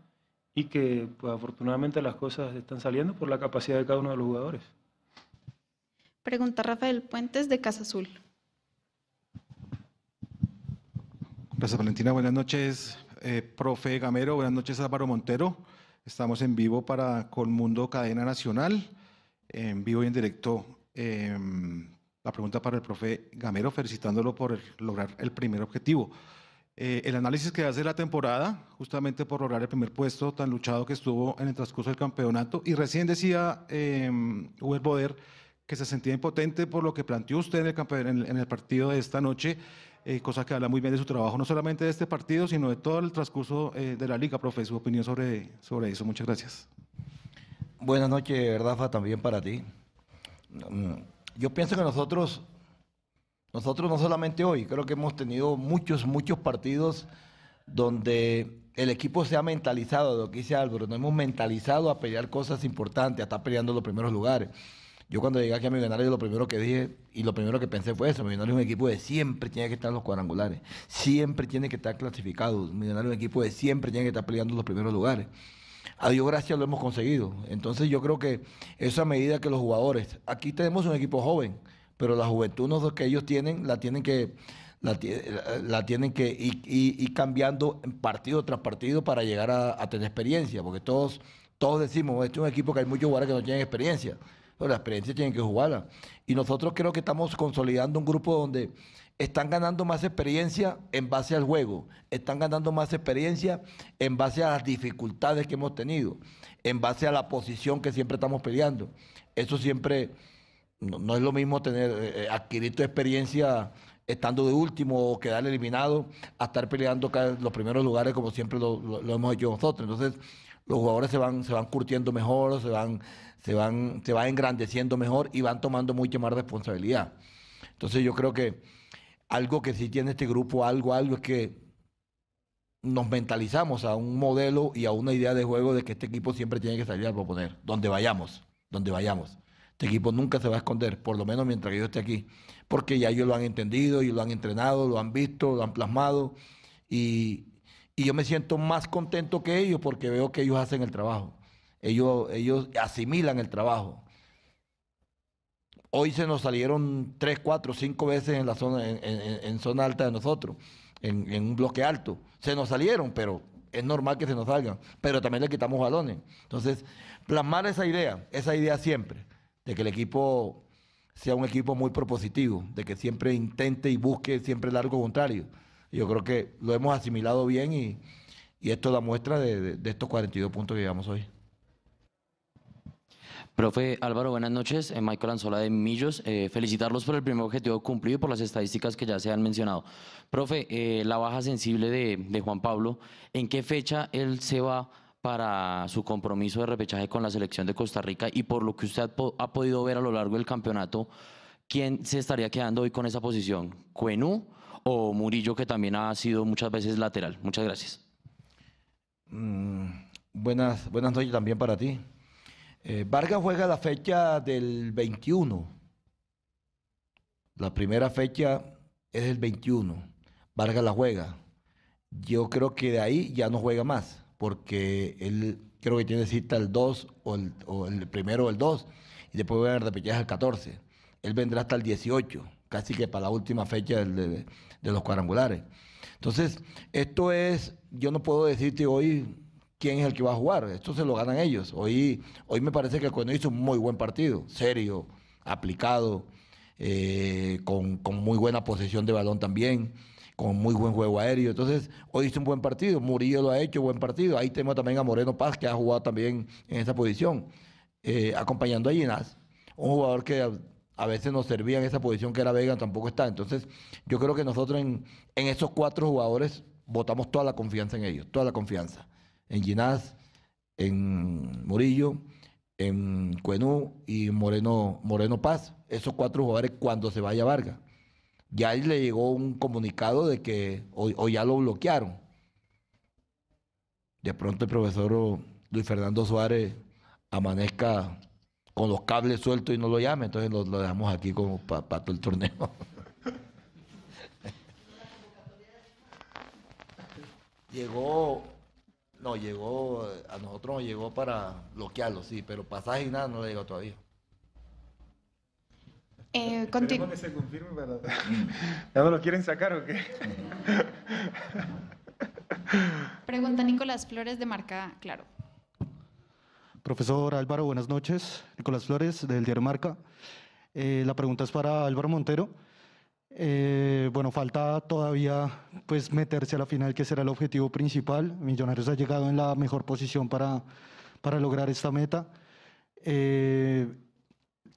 y que pues, afortunadamente las cosas están saliendo por la capacidad de cada uno de los jugadores. Pregunta Rafael Puentes de Casa Azul. Gracias, Valentina. Buenas noches, eh, profe Gamero. Buenas noches, Álvaro Montero. Estamos en vivo para Colmundo Cadena Nacional, en vivo y en directo. Em, la pregunta para el profe Gamero, felicitándolo por lograr el primer objetivo. Eh, el análisis que hace la temporada, justamente por lograr el primer puesto tan luchado que estuvo en el transcurso del campeonato. Y recién decía eh, Boder que se sentía impotente por lo que planteó usted en el, en el partido de esta noche eh, cosa que habla muy bien de su trabajo, no solamente de este partido, sino de todo el transcurso eh, de la liga, profe, su opinión sobre, sobre eso. Muchas gracias. Buenas noches, Rafa, también para ti. Mm, yo pienso que nosotros, nosotros no solamente hoy, creo que hemos tenido muchos, muchos partidos donde el equipo se ha mentalizado, lo que dice Álvaro, nos hemos mentalizado a pelear cosas importantes, a estar peleando los primeros lugares. Yo cuando llegué aquí a Millonarios lo primero que dije y lo primero que pensé fue eso, Millonarios es un equipo de siempre tiene que estar en los cuadrangulares, siempre tiene que estar clasificado, Millonarios es un equipo de siempre tiene que estar peleando los primeros lugares. A Dios gracias lo hemos conseguido. Entonces yo creo que esa medida que los jugadores, aquí tenemos un equipo joven, pero la juventud no que ellos tienen, la tienen que la, tienen que ir, cambiando partido tras partido para llegar a, tener experiencia, porque todos, todos decimos, este es un equipo que hay muchos jugadores que no tienen experiencia, pero la experiencia tienen que jugarla. Y nosotros creo que estamos consolidando un grupo donde están ganando más experiencia en base al juego, están ganando más experiencia en base a las dificultades que hemos tenido, en base a la posición que siempre estamos peleando. Eso siempre no, es lo mismo tener eh, eh, adquirir tu experiencia estando de último o quedar eliminado a estar peleando los primeros lugares como siempre lo, hemos hecho nosotros. Entonces, los jugadores se van, se van curtiendo mejor, se van, se van, se van engrandeciendo mejor y van tomando mucha más responsabilidad. Entonces yo creo que algo que sí tiene este grupo, algo, algo es que nos mentalizamos a un modelo y a una idea de juego de que este equipo siempre tiene que salir a proponer, donde vayamos, donde vayamos. Este equipo nunca se va a esconder, por lo menos mientras yo esté aquí, porque ya ellos lo han entendido y lo han entrenado, lo han visto, lo han plasmado y, yo me siento más contento que ellos porque veo que ellos hacen el trabajo, ellos, ellos asimilan el trabajo. Hoy se nos salieron tres, cuatro, cinco veces en la zona, en, zona alta de nosotros, en, en un bloque alto. Se nos salieron, pero es normal que se nos salgan, pero también le quitamos balones. Entonces, plasmar esa idea, esa idea siempre de que el equipo sea un equipo muy propositivo, de que siempre intente y busque siempre el algo contrario. Yo creo que lo hemos asimilado bien y, esto da muestra de, estos 42 puntos que llevamos hoy. Profe Álvaro, buenas noches. Eh, Michael Anzola de Millos. Eh, felicitarlos por el primer objetivo cumplido y por las estadísticas que ya se han mencionado. Profe, eh, la baja sensible de, Juan Pablo, ¿en qué fecha él se va para su compromiso de repechaje con la selección de Costa Rica y por lo que usted ha, podido ver a lo largo del campeonato, ¿quién se estaría quedando hoy con esa posición? ¿Cuenú o Murillo, que también ha sido muchas veces lateral? Muchas gracias. Mm, buenas, buenas noches también para ti. Eh, Vargas juega la fecha del 21. La primera fecha es el 21. Vargas la juega. Yo creo que de ahí ya no juega más porque él creo que tiene cita el 2 o el, primero o el 2 y después va a repetir el 14. Él vendrá hasta el 18, casi que para la última fecha de, los cuadrangulares. Entonces, esto es, yo no puedo decirte hoy quién es el que va a jugar, esto se lo ganan ellos. Hoy, hoy me parece que el hizo un muy buen partido, serio, aplicado, eh, con, con muy buena posesión de balón también con muy buen juego aéreo. Entonces, hoy hizo un buen partido. Murillo lo ha hecho, buen partido. Ahí tenemos también a Moreno Paz, que ha jugado también en esa posición, eh, acompañando a Ginás. Un jugador que a, veces nos servía en esa posición que era Vega, tampoco está. Entonces, yo creo que nosotros en, esos cuatro jugadores votamos toda la confianza en ellos, toda la confianza. En Ginás, en Murillo, en Cuenú y Moreno, Moreno Paz. Esos cuatro jugadores cuando se vaya Vargas ya le llegó un comunicado de que hoy, ya lo bloquearon. De pronto el profesor Luis Fernando Suárez amanezca con los cables sueltos y no lo llame, entonces lo, dejamos aquí como para todo el torneo. llegó, no, llegó, a nosotros nos llegó para bloquearlo, sí, pero pasaje y nada no le llegó todavía. Eh, que se confirme para... ¿Ya no lo quieren sacar o qué? Pregunta Nicolás Flores de Marca Claro. Profesor Álvaro, buenas noches. Nicolás Flores del diario Marca. Eh, la pregunta es para Álvaro Montero. Eh, bueno, falta todavía pues meterse a la final, que será el objetivo principal. Millonarios ha llegado en la mejor posición para, para lograr esta meta. Eh,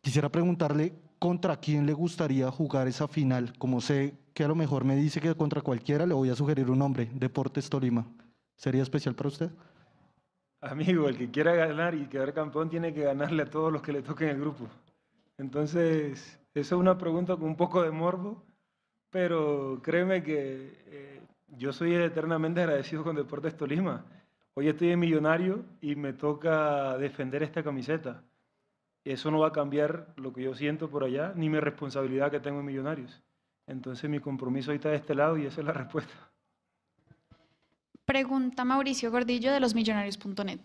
quisiera preguntarle ¿contra quién le gustaría jugar esa final? Como sé que a lo mejor me dice que contra cualquiera, le voy a sugerir un nombre, Deportes Tolima. ¿Sería especial para usted? Amigo, el que quiera ganar y quedar campeón tiene que ganarle a todos los que le toquen el grupo. Entonces, esa es una pregunta con un poco de morbo, pero créeme que eh, yo soy eternamente agradecido con Deportes Tolima. Hoy estoy en Millonario y me toca defender esta camiseta. eso no va a cambiar lo que yo siento por allá, ni mi responsabilidad que tengo en Millonarios. Entonces mi compromiso ahí está de este lado y esa es la respuesta. Pregunta Mauricio Gordillo de losmillonarios.net.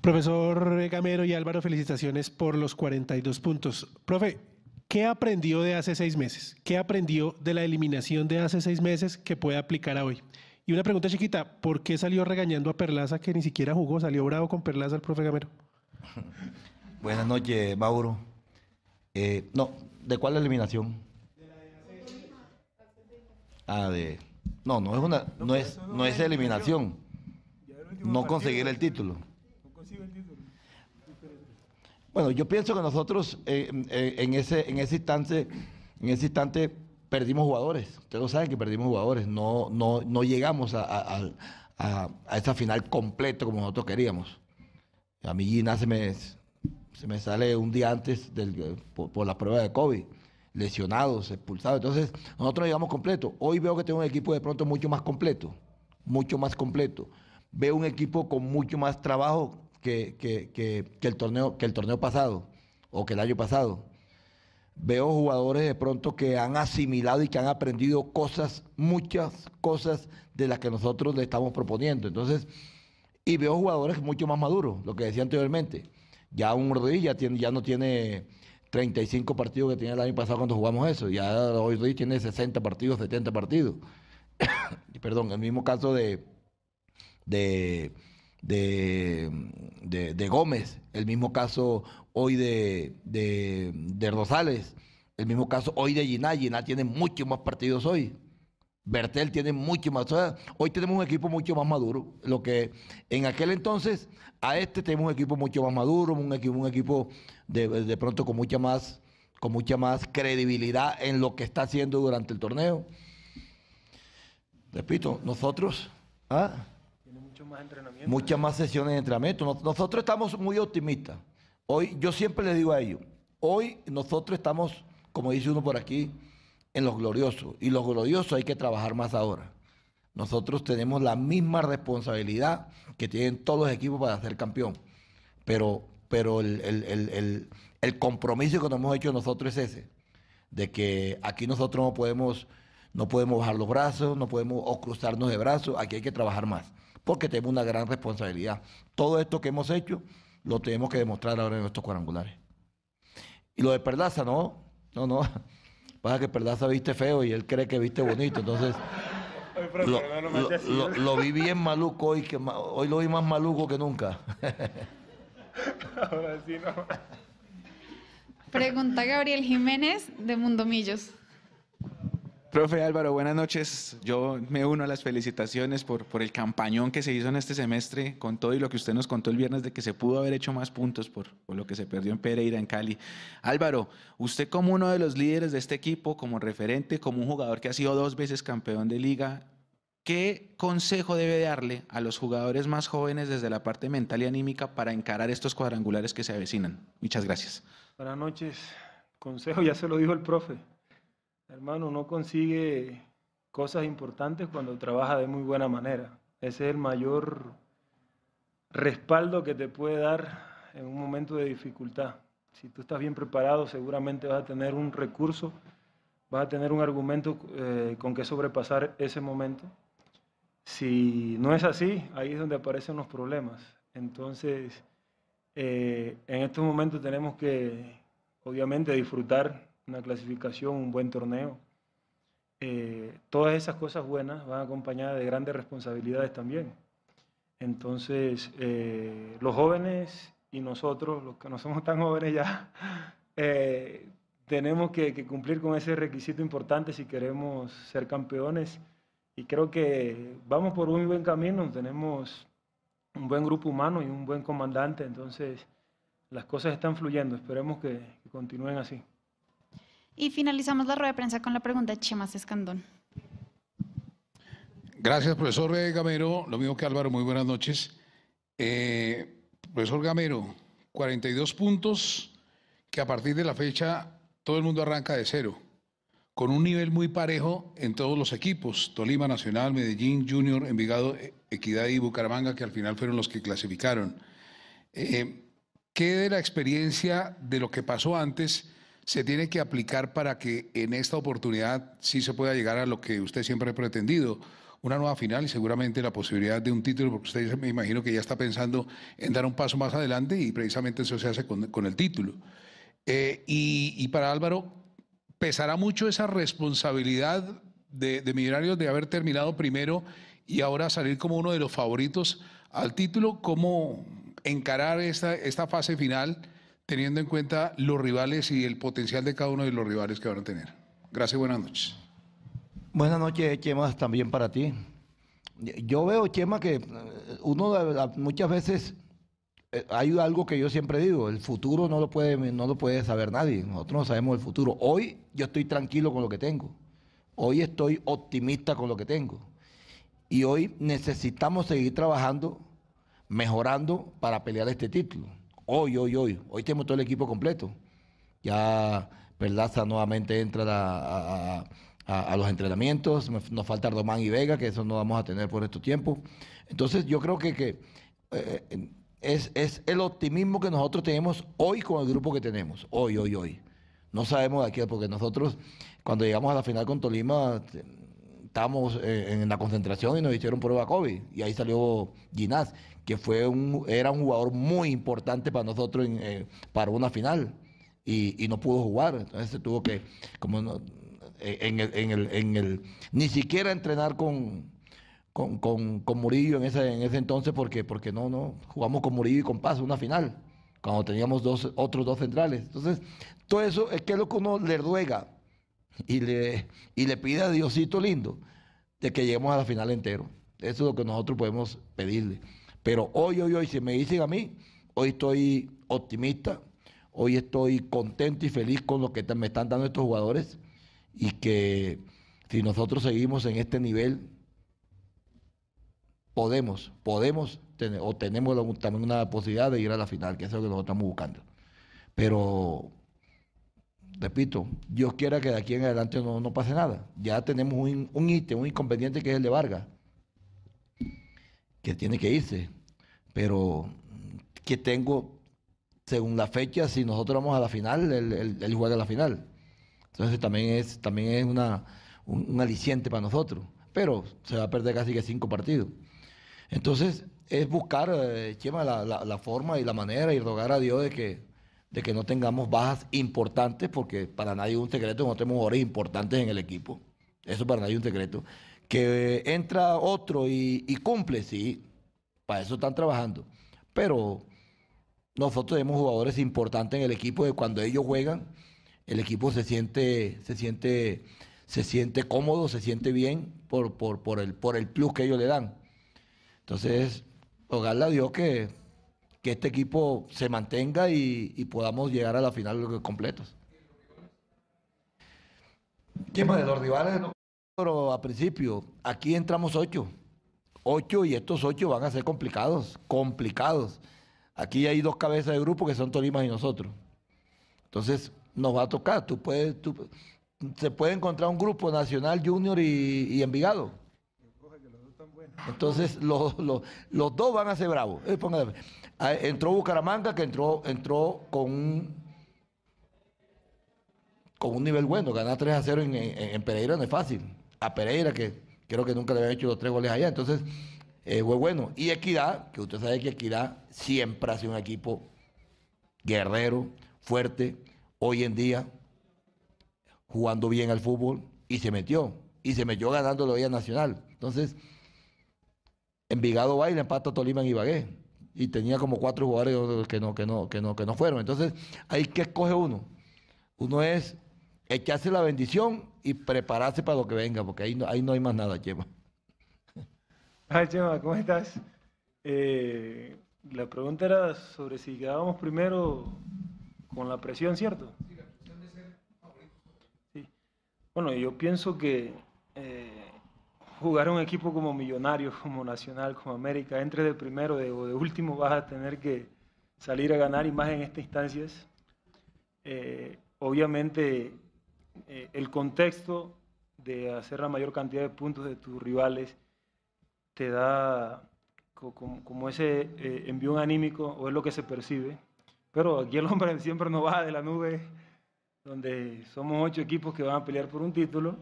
Profesor Gamero y Álvaro, felicitaciones por los 42 puntos. Profe, ¿qué aprendió de hace seis meses? ¿Qué aprendió de la eliminación de hace seis meses que puede aplicar a hoy? Y una pregunta chiquita, ¿por qué salió regañando a Perlaza que ni siquiera jugó? ¿Salió bravo con Perlaza el profe Gamero? Buenas noches, Mauro. Eh, no, ¿de cuál eliminación? Ah, de... No, no es una, no es, no es eliminación. No conseguir el título. Bueno, yo pienso que nosotros eh, eh, en ese, en ese instante, en ese instante perdimos jugadores. Ustedes lo saben que perdimos jugadores. No, no, no llegamos a, a, esa final completo como nosotros queríamos. A mí Gina se me, se me sale un día antes del, por, la prueba de COVID lesionados, expulsados. Entonces, nosotros no llegamos completo. Hoy veo que tengo un equipo de pronto mucho más completo, mucho más completo. Veo un equipo con mucho más trabajo que, el, torneo, que el torneo pasado o que el año pasado. Veo jugadores de pronto que han asimilado y que han aprendido cosas, muchas cosas de las que nosotros le estamos proponiendo. Entonces, y veo jugadores mucho más maduros, lo que decía anteriormente. Ya un rodilla tiene, ya no tiene 35 partidos que tenía el año pasado cuando jugamos eso. Ya hoy tiene 60 partidos, 70 partidos. Perdón, el mismo caso de, de, de, Gómez, el mismo caso hoy de, de, Rosales, el mismo caso hoy de Giná. Giná tiene muchos más partidos hoy. Bertel tiene mucho más. hoy tenemos un equipo mucho más maduro. Lo que en aquel entonces, a este tenemos un equipo mucho más maduro, un equipo, un equipo de, pronto con mucha más con mucha más credibilidad en lo que está haciendo durante el torneo. Repito, nosotros, ¿ah? Muchas más sesiones de entrenamiento. Nosotros estamos muy optimistas. Hoy, yo siempre le digo a ellos, hoy nosotros estamos, como dice uno por aquí, en los gloriosos. Y los gloriosos hay que trabajar más ahora. Nosotros tenemos la misma responsabilidad que tienen todos los equipos para ser campeón. Pero, pero el, compromiso que nos hemos hecho nosotros es ese. De que aquí nosotros no podemos, no podemos bajar los brazos, no podemos o cruzarnos de brazos. Aquí hay que trabajar más. Porque tenemos una gran responsabilidad. Todo esto que hemos hecho lo tenemos que demostrar ahora en estos cuadrangulares. Y lo de Perlaza, no, no, no. Pasa que Perlaza viste feo y él cree que viste bonito, entonces... lo, vi bien maluco hoy, que hoy lo vi más maluco que nunca. Ahora sí no. Pregunta Gabriel Jiménez de Mundomillos. Profe Álvaro, buenas noches. Yo me uno a las felicitaciones por, el campañón que se hizo en este semestre, con todo y lo que usted nos contó el viernes de que se pudo haber hecho más puntos por, por lo que se perdió en Pereira, en Cali. Álvaro, usted como uno de los líderes de este equipo, como referente, como un jugador que ha sido dos veces campeón de liga, ¿qué consejo debe darle a los jugadores más jóvenes desde la parte mental y anímica para encarar estos cuadrangulares que se avecinan? Muchas gracias. Buenas noches. Consejo ya se lo dijo el profe Hermano, no consigue cosas importantes cuando trabaja de muy buena manera. Ese es el mayor respaldo que te puede dar en un momento de dificultad. Si tú estás bien preparado, seguramente vas a tener un recurso, vas a tener un argumento eh, con que sobrepasar ese momento. Si no es así, ahí es donde aparecen los problemas. Entonces, eh, en estos momentos tenemos que, obviamente, disfrutar una clasificación, un buen torneo. Eh, todas esas cosas buenas van acompañadas de grandes responsabilidades también. Entonces, eh, los jóvenes y nosotros, los que no somos tan jóvenes ya, eh, tenemos que, que, cumplir con ese requisito importante si queremos ser campeones. Y creo que vamos por un buen camino, tenemos un buen grupo humano y un buen comandante, entonces las cosas están fluyendo, esperemos que, que continúen así. Y finalizamos la rueda de prensa con la pregunta de Chema Escandón. Gracias, profesor Gamero. Lo mismo que Álvaro, muy buenas noches. Eh, profesor Gamero, 42 puntos que a partir de la fecha todo el mundo arranca de cero, con un nivel muy parejo en todos los equipos, Tolima Nacional, Medellín, Junior, Envigado, Equidad y Bucaramanga, que al final fueron los que clasificaron. Eh, ¿qué de la experiencia de lo que pasó antes se tiene que aplicar para que en esta oportunidad sí se pueda llegar a lo que usted siempre ha pretendido? Una nueva final y seguramente la posibilidad de un título, porque usted me imagino que ya está pensando en dar un paso más adelante y precisamente eso se hace con, el título. Eh, y, para Álvaro, ¿pesará mucho esa responsabilidad de, Millonarios de haber terminado primero y ahora salir como uno de los favoritos al título? ¿Cómo encarar esta fase final teniendo en cuenta los rivales y el potencial de cada uno de los rivales que van a tener? Gracias, buenas noches. Buenas noches, Chema, también para ti. Yo veo, Chema, que eh, uno muchas veces eh, hay algo que yo siempre digo, el futuro no lo puede, no lo puede saber nadie, nosotros no sabemos el futuro. Hoy yo estoy tranquilo con lo que tengo, hoy estoy optimista con lo que tengo y hoy necesitamos seguir trabajando, mejorando para pelear este título. Hoy, hoy, hoy. Hoy tenemos todo el equipo completo. Ya Perlaza nuevamente entra a, los entrenamientos. Nos falta Román y Vega, que eso no vamos a tener por estos tiempos. Entonces yo creo que, eh, es, es, el optimismo que nosotros tenemos hoy con el grupo que tenemos. Hoy, hoy, hoy. No sabemos de aquí, porque nosotros cuando llegamos a la final con Tolima estábamos eh, en la concentración y nos hicieron prueba COVID. Y ahí salió Ginás, que fue un, era un jugador muy importante para nosotros eh, para una final. Y, no pudo jugar. Entonces se tuvo que, como eh, en, el, en, el, en el, ni siquiera entrenar con, con, con, Murillo en ese, en ese entonces, porque, porque no, no, jugamos con Murillo y con Paz una final, cuando teníamos dos, otros dos centrales. Entonces, todo eso es que es lo que uno le ruega y le, y le pide a Diosito lindo de que lleguemos a la final entero. Eso es lo que nosotros podemos pedirle. Pero hoy, hoy, hoy, si me dicen a mí, hoy estoy optimista, hoy estoy contento y feliz con lo que me están dando estos jugadores y que si nosotros seguimos en este nivel, podemos, podemos tener, o tenemos también una posibilidad de ir a la final, que es lo que nosotros estamos buscando. Pero repito, Dios quiera que de aquí en adelante no, pase nada. Ya tenemos un, un ítem, un inconveniente que es el de Vargas, que tiene que irse. Pero que tengo, según la fecha, si nosotros vamos a la final, él, juega la final. Entonces también es, también es una, un, aliciente para nosotros. Pero se va a perder casi que cinco partidos. Entonces es buscar, eh, Chema, la, la forma y la manera y rogar a Dios de que de que no tengamos bajas importantes, porque para nadie es un secreto, no tenemos jugadores importantes en el equipo. Eso para nadie es un secreto. Que entra otro y, cumple, sí, para eso están trabajando. Pero nosotros tenemos jugadores importantes en el equipo de cuando ellos juegan, el equipo se siente, se siente, se siente cómodo, se siente bien por, por, por, el, por el plus que ellos le dan. Entonces, rogarle a Dios que que este equipo se mantenga y, podamos llegar a la final completos. ¿Quién más de los rivales? Pero a principio, aquí entramos ocho. Ocho y estos ocho van a ser complicados, complicados. Aquí hay dos cabezas de grupo que son Tolima y nosotros. Entonces, nos va a tocar. Tú puedes, se puede encontrar un grupo nacional, junior y, y Envigado. Entonces, los, dos van a ser bravos. Eh, ah, entró Bucaramanga, que entró, entró con un, con un nivel bueno. Ganar 3 a 0 en, Pereira no es fácil. A Pereira, que creo que nunca le había hecho los tres goles allá. Entonces, eh, fue bueno. Y Equidad, que usted sabe que Equidad siempre ha sido un equipo guerrero, fuerte. Hoy en día, jugando bien al fútbol, y se metió. Y se metió ganando la Vía Nacional. Entonces, Envigado va y empata Tolima en Ibagué. Y tenía como cuatro jugadores que no, que no, que no, que no fueron. Entonces, ahí que escoge uno. Uno es echarse la bendición y prepararse para lo que venga, porque ahí no, ahí no hay más nada, Chema. Ay, Chema, ¿cómo estás? Eh, la pregunta era sobre si quedábamos primero con la presión, ¿cierto? Sí. Bueno, yo pienso que eh, jugar un equipo como Millonarios, como Nacional, como América, entre de primero o de último, vas a tener que salir a ganar y más en estas instancias. Eh, obviamente, eh, el contexto de hacer la mayor cantidad de puntos de tus rivales te da como, ese eh, envío anímico, o es lo que se percibe, pero aquí el hombre siempre nos baja de la nube, donde somos ocho equipos que van a pelear por un título,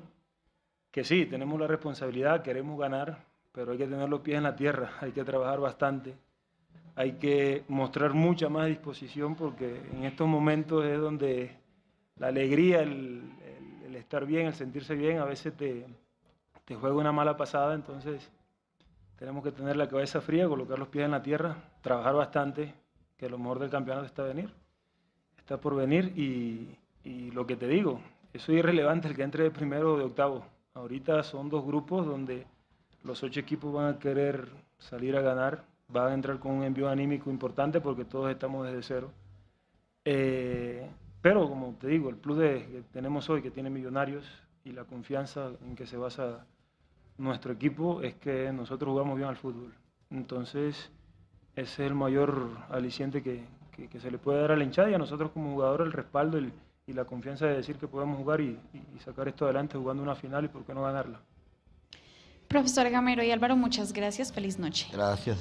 que sí, tenemos la responsabilidad, queremos ganar, pero hay que tener los pies en la tierra, hay que trabajar bastante, hay que mostrar mucha más disposición porque en estos momentos es donde la alegría, el, estar bien, el sentirse bien, a veces te, juega una mala pasada, entonces tenemos que tener la cabeza fría, colocar los pies en la tierra, trabajar bastante, que lo mejor del campeonato está venir, está por venir y lo que te digo, eso es irrelevante el que entre de primero o de octavo. Ahorita son dos grupos donde los ocho equipos van a querer salir a ganar, van a entrar con un envío anímico importante porque todos estamos desde cero. Eh, pero como te digo, el plus de, que tenemos hoy, que tiene Millonarios, y la confianza en que se basa nuestro equipo, es que nosotros jugamos bien al fútbol. Entonces, ese es el mayor aliciente que, que, se le puede dar a la hinchada y a nosotros como jugadores el respaldo y, la confianza de decir que podemos jugar y, y sacar esto adelante jugando una final y por qué no ganarla. Profesor Gamero y Álvaro, muchas gracias. Feliz noche. Gracias.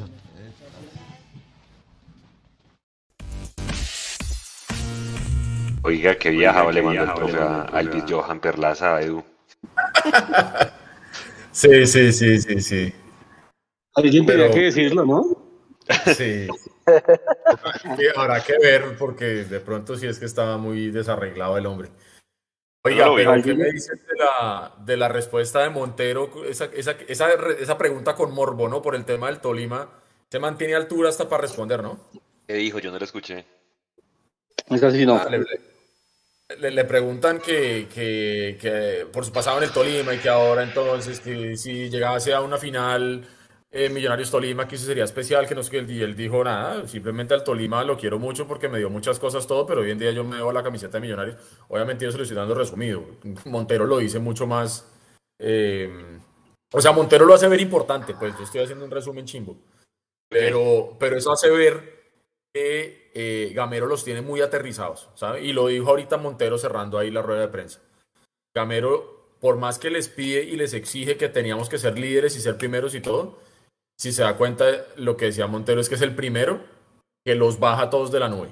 Oiga, qué viaja le mandó el profe a Alvis Johan Perlaza a Edu. sí, sí, sí, sí, sí. Alguien tenía que decirlo, ¿no? Sí. habrá que ver porque de pronto sí es que estaba muy desarreglado el hombre. Oiga, pero ¿qué me dices de la, de la respuesta de Montero? Esa, esa, esa, esa, pregunta con Morbo, ¿no? Por el tema del Tolima. Se mantiene altura hasta para responder, ¿no? ¿Qué dijo? Yo no lo escuché. Es así, no. Ah, le, le, preguntan que, que, que, por su pasado en el Tolima y que ahora entonces, que si llegase a una final eh, Millonarios Tolima, que sería especial, que no que él, dijo nada, simplemente al Tolima lo quiero mucho porque me dio muchas cosas todo, pero hoy en día yo me veo la camiseta de Millonarios. Obviamente yo se lo estoy dando resumido. Montero lo dice mucho más. Eh, o sea, Montero lo hace ver importante, pues yo estoy haciendo un resumen chimbo. Pero, pero eso hace ver que eh, Gamero los tiene muy aterrizados, ¿sabe? Y lo dijo ahorita Montero cerrando ahí la rueda de prensa. Gamero, por más que les pide y les exige que teníamos que ser líderes y ser primeros y todo, si se da cuenta, lo que decía Montero es que es el primero que los baja todos de la nube.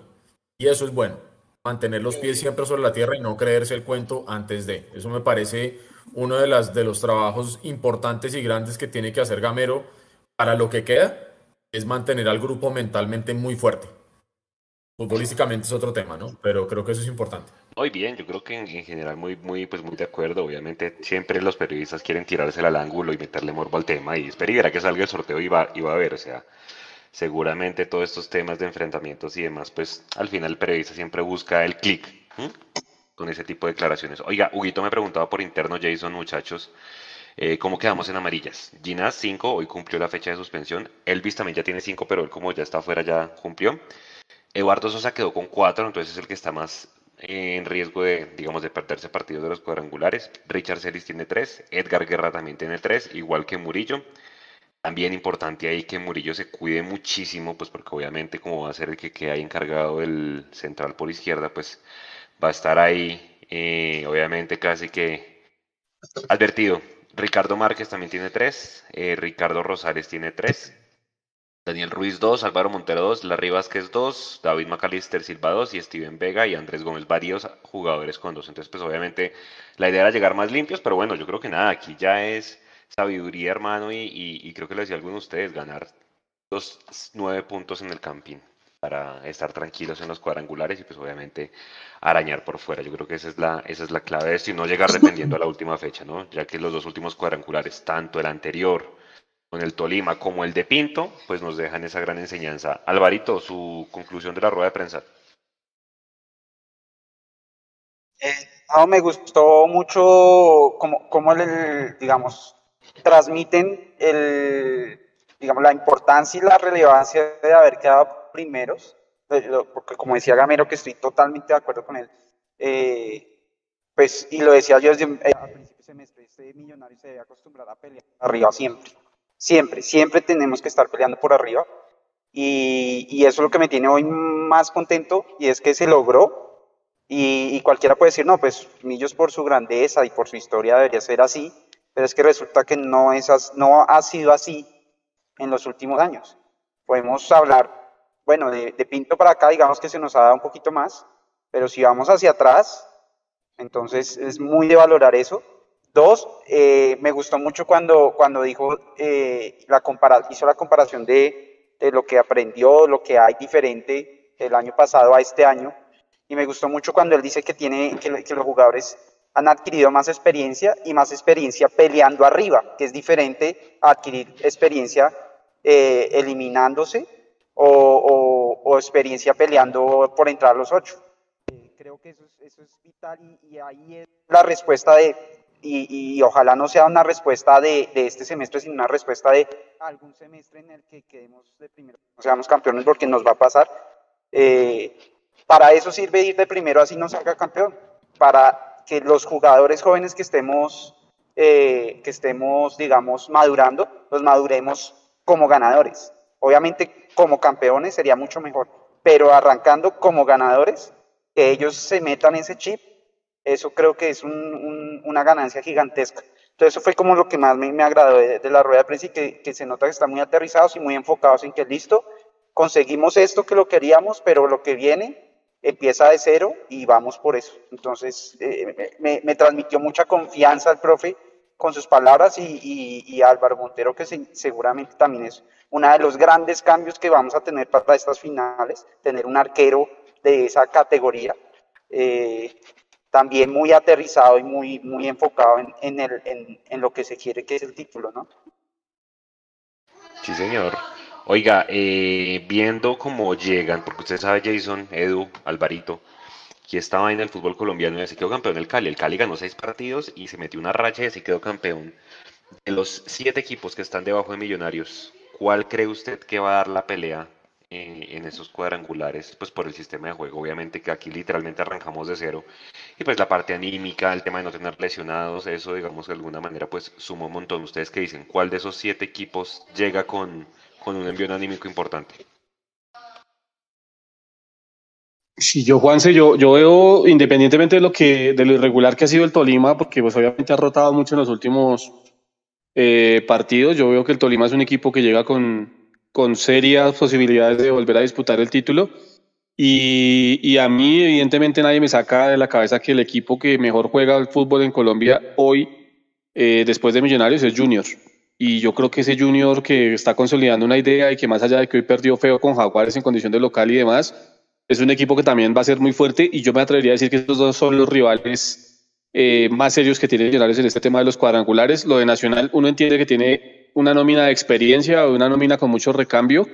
Y eso es bueno, mantener los pies siempre sobre la tierra y no creerse el cuento antes de. Eso me parece uno de, las, de los trabajos importantes y grandes que tiene que hacer Gamero para lo que queda, es mantener al grupo mentalmente muy fuerte. Futbolísticamente es otro tema, ¿no? Pero creo que eso es importante. Muy bien, yo creo que en, general muy, muy, pues muy de acuerdo. Obviamente siempre los periodistas quieren tirarse al ángulo y meterle morbo al tema y esperar a que salga el sorteo y va, y va a ver, o sea, seguramente todos estos temas de enfrentamientos y demás, pues al final el periodista siempre busca el clic con ese tipo de declaraciones. Oiga, Huguito me preguntaba por interno, Jason, muchachos, eh, ¿cómo quedamos en amarillas? Ginás 5, hoy cumplió la fecha de suspensión. Elvis también ya tiene 5, pero él como ya está afuera ya cumplió. Eduardo Sosa quedó con cuatro, entonces es el que está más en riesgo de, digamos, de perderse partidos de los cuadrangulares. Richard Celis tiene tres, Edgar Guerra también tiene tres, igual que Murillo. También importante ahí que Murillo se cuide muchísimo, pues porque obviamente como va a ser el que queda encargado del central por izquierda, pues va a estar ahí, eh, obviamente casi que advertido. Ricardo Márquez también tiene tres, eh, Ricardo Rosales tiene tres, Daniel Ruiz 2, Álvaro Montero 2, Larry Vázquez 2, David Macalister Silva 2 y Steven Vega y Andrés Gómez, varios jugadores con dos. Entonces, pues obviamente la idea era llegar más limpios, pero bueno, yo creo que nada, aquí ya es sabiduría, hermano, y, creo que lo decía alguno de ustedes, ganar los nueve puntos en el camping para estar tranquilos en los cuadrangulares y pues obviamente arañar por fuera. Yo creo que esa es la, esa es la clave de esto y no llegar dependiendo a la última fecha, ¿no? Ya que los dos últimos cuadrangulares, tanto el anterior con el Tolima como el de Pinto, pues nos dejan esa gran enseñanza. Alvarito, su conclusión de la rueda de prensa. Eh, no, me gustó mucho cómo, el, digamos, transmiten el, digamos, la importancia y la relevancia de haber quedado primeros, porque como decía Gamero, que estoy totalmente de acuerdo con él, eh, pues, y lo decía yo desde eh, principio del semestre, este millonario se debe acostumbrar a pelear arriba siempre Siempre, siempre tenemos que estar peleando por arriba. Y, eso es lo que me tiene hoy más contento y es que se logró. Y, cualquiera puede decir, no, pues Millos por su grandeza y por su historia debería ser así, pero es que resulta que no, es, no ha sido así en los últimos años. Podemos hablar bueno, de, de Pinto para acá, digamos que se nos ha dado un poquito más, pero si vamos hacia atrás, entonces es muy de valorar eso. Dos, eh, me gustó mucho cuando, cuando dijo, eh, la compara hizo la comparación de, de, lo que aprendió, lo que hay diferente el año pasado a este año. Y me gustó mucho cuando él dice que, tiene, que, que los jugadores han adquirido más experiencia y más experiencia peleando arriba, que es diferente a adquirir experiencia eh, eliminándose o, o, o, experiencia peleando por entrar a los ocho. Eh, creo que eso es, eso es vital y, y, ahí es la respuesta de, y, y ojalá no sea una respuesta de, de, este semestre, sino una respuesta de algún semestre en el que quedemos de primero, no seamos campeones porque nos va a pasar. Eh, para eso sirve ir de primero así no salga campeón, para que los jugadores jóvenes que estemos, eh, que estemos, digamos, madurando, los maduremos como ganadores. Obviamente como campeones sería mucho mejor, pero arrancando como ganadores, que ellos se metan ese chip, eso creo que es un, un, una ganancia gigantesca. Entonces eso fue como lo que más me, me agradó de, de, la rueda de prensa y que, que se nota que están muy aterrizados y muy enfocados en que listo, conseguimos esto que lo queríamos, pero lo que viene empieza de cero y vamos por eso. Entonces, eh, me, me, transmitió mucha confianza el profe con sus palabras y, y, y Álvaro Montero, que se, seguramente también es uno de los grandes cambios que vamos a tener para estas finales, tener un arquero de esa categoría, eh, también muy aterrizado y muy, muy enfocado en, en, el, en, en lo que se quiere, que es el título, ¿no? Sí, señor. Oiga, eh, viendo cómo llegan, porque usted sabe, Jason, Edu, Alvarito, que estaba en el fútbol colombiano y se quedó campeón el Cali. El Cali ganó seis partidos y se metió una racha y así quedó campeón. De los siete equipos que están debajo de Millonarios, ¿cuál cree usted que va a dar la pelea en esos cuadrangulares? Pues por el sistema de juego, obviamente que aquí literalmente arrancamos de cero. Y pues la parte anímica, el tema de no tener lesionados, eso digamos de alguna manera pues suma un montón. ¿Ustedes qué dicen? ¿Cuál de esos siete equipos llega con con un envío anímico importante. Sí, yo, Juanse, yo, yo veo, independientemente de lo que, de lo irregular que ha sido el Tolima, porque pues obviamente ha rotado mucho en los últimos eh, partidos, yo veo que el Tolima es un equipo que llega con, con serias posibilidades de volver a disputar el título. Y, y, a mí, evidentemente, nadie me saca de la cabeza que el equipo que mejor juega el fútbol en Colombia hoy, eh, después de Millonarios, es Junior. Y yo creo que ese Junior que está consolidando una idea y que más allá de que hoy perdió feo con Jaguares en condición de local y demás, es un equipo que también va a ser muy fuerte y yo me atrevería a decir que estos dos son los rivales eh, más serios que tiene Millonarios en este tema de los cuadrangulares. Lo de Nacional, uno entiende que tiene una nómina de experiencia o una nómina con mucho recambio,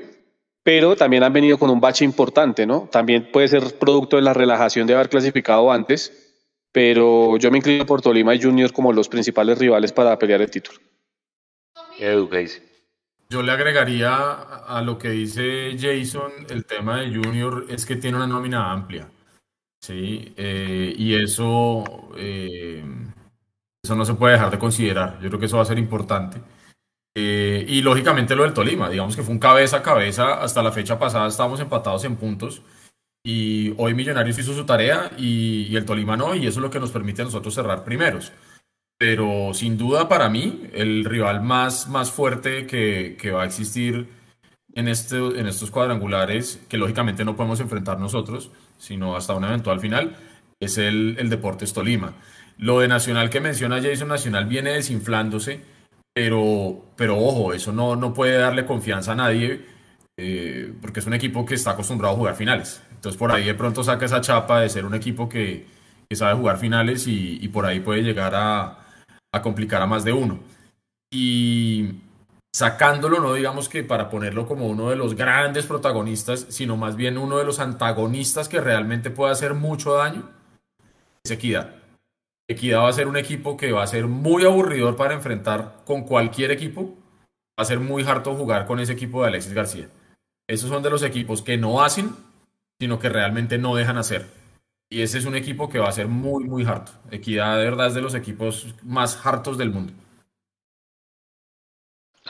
pero también han venido con un bache importante, ¿no? También puede ser producto de la relajación de haber clasificado antes, pero yo me inclino por Tolima y Junior como los principales rivales para pelear el título. Edu, ¿qué dice? Yo le agregaría a lo que dice Jason, el tema de Junior es que tiene una nómina amplia. Sí, eh, y eso, eh, eso no se puede dejar de considerar. Yo creo que eso va a ser importante. Eh, y lógicamente lo del Tolima, digamos que fue un cabeza a cabeza. Hasta la fecha pasada estábamos empatados en puntos. Y hoy Millonarios hizo su tarea y, el Tolima no, y eso es lo que nos permite a nosotros cerrar primeros pero sin duda para mí el rival más, más fuerte que, que va a existir en, este, en estos cuadrangulares, que lógicamente no podemos enfrentar nosotros, sino hasta una eventual final, es el, el Deportes Tolima. Lo de Nacional que menciona Jason Nacional viene desinflándose, pero, pero ojo, eso no, no puede darle confianza a nadie, eh, porque es un equipo que está acostumbrado a jugar finales. Entonces por ahí de pronto saca esa chapa de ser un equipo que, que sabe jugar finales y, por ahí puede llegar a, a complicar a más de uno. Y sacándolo, no digamos que para ponerlo como uno de los grandes protagonistas, sino más bien uno de los antagonistas que realmente puede hacer mucho daño, es Equidad. Equidad va a ser un equipo que va a ser muy aburridor para enfrentar con cualquier equipo. Va a ser muy harto jugar con ese equipo de Alexis García. Esos son de los equipos que no hacen, sino que realmente no dejan hacer. Y ese es un equipo que va a ser muy, muy harto. Equidad de verdad es de los equipos más hartos del mundo.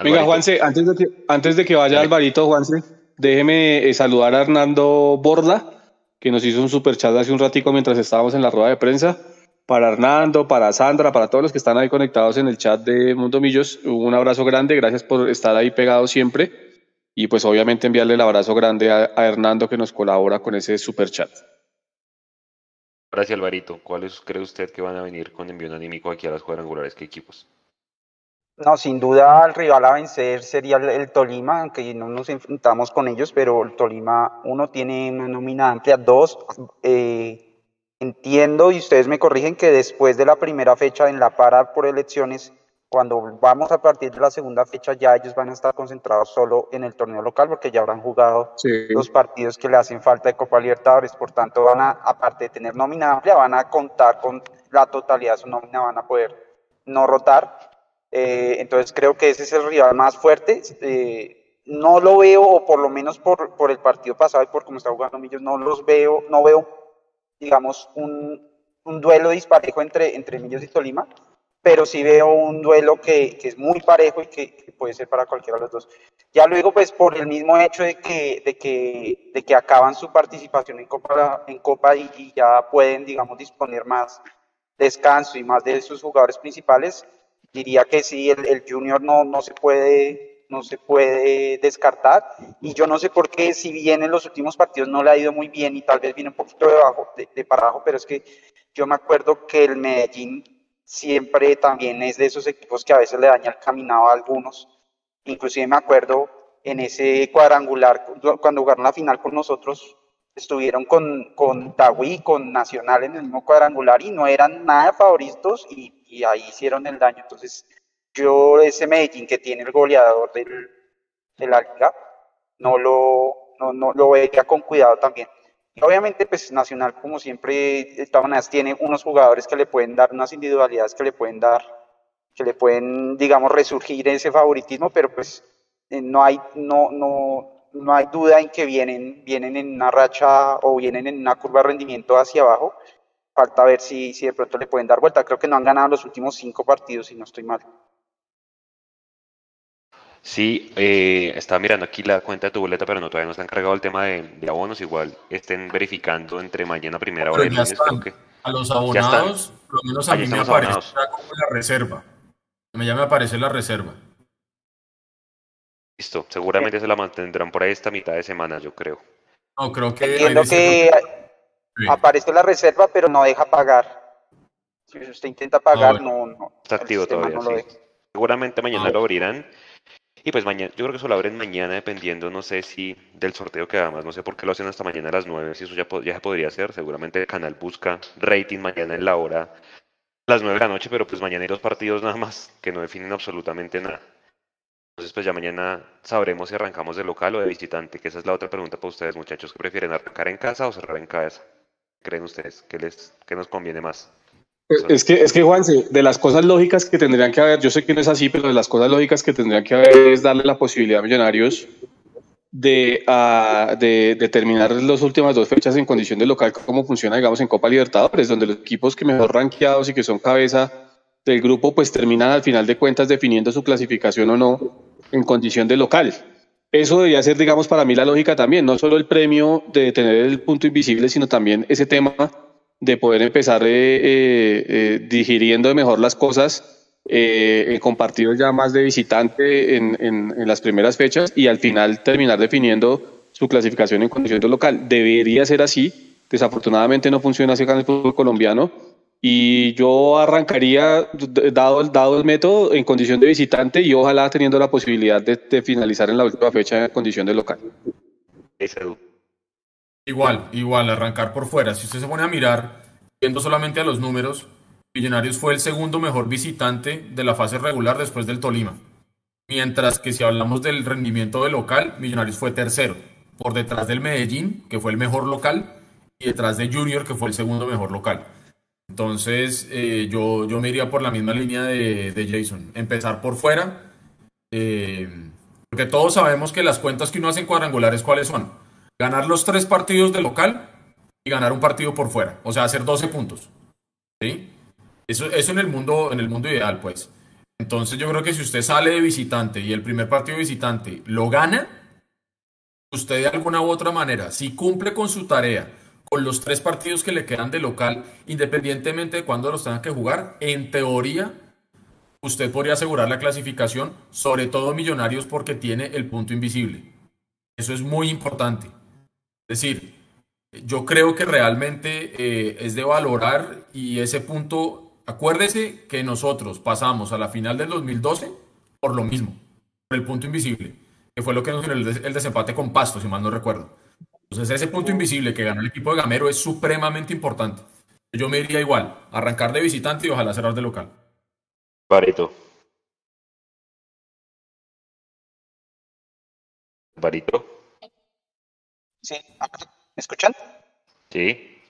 Venga, Juanse, antes de que, antes de que vaya Alvarito, Juanse, déjeme eh, saludar a Hernando Borda, que nos hizo un super chat hace un ratico mientras estábamos en la rueda de prensa. Para Hernando, para Sandra, para todos los que están ahí conectados en el chat de Mundo Millos, un abrazo grande, gracias por estar ahí pegados siempre. y pues obviamente enviarle el abrazo grande a, Hernando que nos colabora con ese super chat. Gracias Alvarito. ¿Cuáles cree usted que van a venir con envío anímico aquí a las cuadrangulares? ¿Qué equipos? No, sin duda el rival a vencer sería el, Tolima, aunque no nos enfrentamos con ellos, pero el Tolima, uno, tiene una nómina amplia, dos, eh, entiendo y ustedes me corrigen que después de la primera fecha en la para por elecciones, cuando vamos a partir de la segunda fecha ya ellos van a estar concentrados solo en el torneo local porque ya habrán jugado los partidos que le hacen falta de Copa Libertadores, por tanto van a, aparte de tener nómina amplia, van a contar con la totalidad de su nómina, van a poder no rotar. Eh, entonces creo que ese es el rival más fuerte. Eh, no lo veo, o por lo menos por, por el partido pasado y por cómo está jugando Millos, no los veo, no veo, digamos, un, un duelo disparejo entre, entre Millos y Tolima, pero sí veo un duelo que, que es muy parejo y que, puede ser para cualquiera de los dos. Ya luego, pues por el mismo hecho de que, de que, de que acaban su participación en Copa, en Copa y, y ya pueden, digamos, disponer más descanso y más de sus jugadores principales, diría que sí, el, Junior no, no, se puede, no se puede descartar. Y yo no sé por qué, si bien en los últimos partidos no le ha ido muy bien y tal vez viene un poquito de, bajo, de, para abajo, pero es que yo me acuerdo que el Medellín siempre también es de esos equipos que a veces le daña el caminado a algunos. Inclusive me acuerdo en ese cuadrangular, cuando jugaron la final con nosotros, estuvieron con, con Tagui, con Nacional en el mismo cuadrangular y no eran nada favoritos y y ahí hicieron el daño. Entonces, yo ese Medellín que tiene el goleador del, de la liga, no lo, no, no, lo veía con cuidado también. Y obviamente, pues Nacional, como siempre, de todas maneras, tiene unos jugadores que le pueden dar, unas individualidades que le pueden dar, que le pueden, digamos, resurgir ese favoritismo, pero pues eh, no hay, no, no, no hay duda en que vienen, vienen en una racha o vienen en una curva de rendimiento hacia abajo falta ver si, si de pronto le pueden dar vuelta. Creo que no han ganado los últimos cinco partidos, si no estoy mal. Sí, eh, estaba mirando aquí la cuenta de tu boleta, pero no todavía no se han cargado el tema de, abonos. Igual estén verificando entre mañana primera hora y lunes. a los abonados, por lo menos a mí me aparece como la reserva. Ya me aparece la reserva. Listo, seguramente se la mantendrán por ahí esta mitad de semana, yo creo. No, creo que. Entiendo que, Aparece la reserva, pero no deja pagar. Si usted intenta pagar, no, no, Está activo todavía, Seguramente mañana ah, lo abrirán. Y pues mañana, yo creo que eso lo abren mañana dependiendo, no sé si del sorteo que además, no sé por qué lo hacen hasta mañana a las 9, si eso ya, ya se podría hacer. Seguramente el canal busca rating mañana en la hora las 9 de la noche, pero pues mañana hay dos partidos nada más que no definen absolutamente nada. Entonces, pues ya mañana sabremos si arrancamos de local o de visitante, que esa es la otra pregunta para ustedes, muchachos, que prefieren arrancar en casa o cerrar en casa creen ustedes? ¿Qué, les, qué nos conviene más? Es que, es que, Juanse, de las cosas lógicas que tendrían que haber, yo sé que no es así, pero de las cosas lógicas que tendrían que haber es darle la posibilidad a Millonarios de, uh, de, terminar las últimas dos fechas en condición de local, como funciona, digamos, en Copa Libertadores, donde los equipos que mejor rankeados y que son cabeza del grupo, pues terminan al final de cuentas definiendo su clasificación o no en condición de local. Eso debería ser, digamos, para mí la lógica también, no solo el premio de tener el punto invisible, sino también ese tema de poder empezar eh, eh, eh digiriendo mejor las cosas eh, ya más de visitante en, las primeras fechas y al final terminar definiendo su clasificación en condición de local. Debería ser así, desafortunadamente no funciona así en el fútbol colombiano y yo arrancaría, dado, dado el método, en condición de visitante y ojalá teniendo la posibilidad de, finalizar en la última fecha en condición de local. Igual, igual, arrancar por fuera. Si usted se pone a mirar, viendo solamente a los números, Millonarios fue el segundo mejor visitante de la fase regular después del Tolima. Mientras que si hablamos del rendimiento de local, Millonarios fue tercero, por detrás del Medellín, que fue el mejor local, y detrás de Junior, que fue el segundo mejor local. Entonces, eh, yo, yo me iría por la misma línea de, de Jason. Empezar por fuera. Eh, porque todos sabemos que las cuentas que uno hace en cuadrangulares, ¿cuáles son? Ganar los tres partidos de local y ganar un partido por fuera. O sea, hacer 12 puntos. ¿Sí? Eso, eso en, el mundo, en el mundo ideal, pues. Entonces, yo creo que si usted sale de visitante y el primer partido de visitante lo gana, usted de alguna u otra manera, si cumple con su tarea, con los tres partidos que le quedan de local, independientemente de cuándo los tengan que jugar, en teoría, usted podría asegurar la clasificación, sobre todo Millonarios porque tiene el punto invisible. Eso es muy importante. Es decir, yo creo que realmente eh, es de valorar y ese punto, acuérdese que nosotros pasamos a la final del 2012 por lo mismo, por el punto invisible, que fue lo que nos dio el, desempate con Pasto, si mal no recuerdo. Entonces ese punto invisible que ganó el equipo de Gamero es supremamente importante. Yo me iría igual, arrancar de visitante y ojalá cerrar de local. Barito. Barito. Sí, ¿me escuchan? Sí.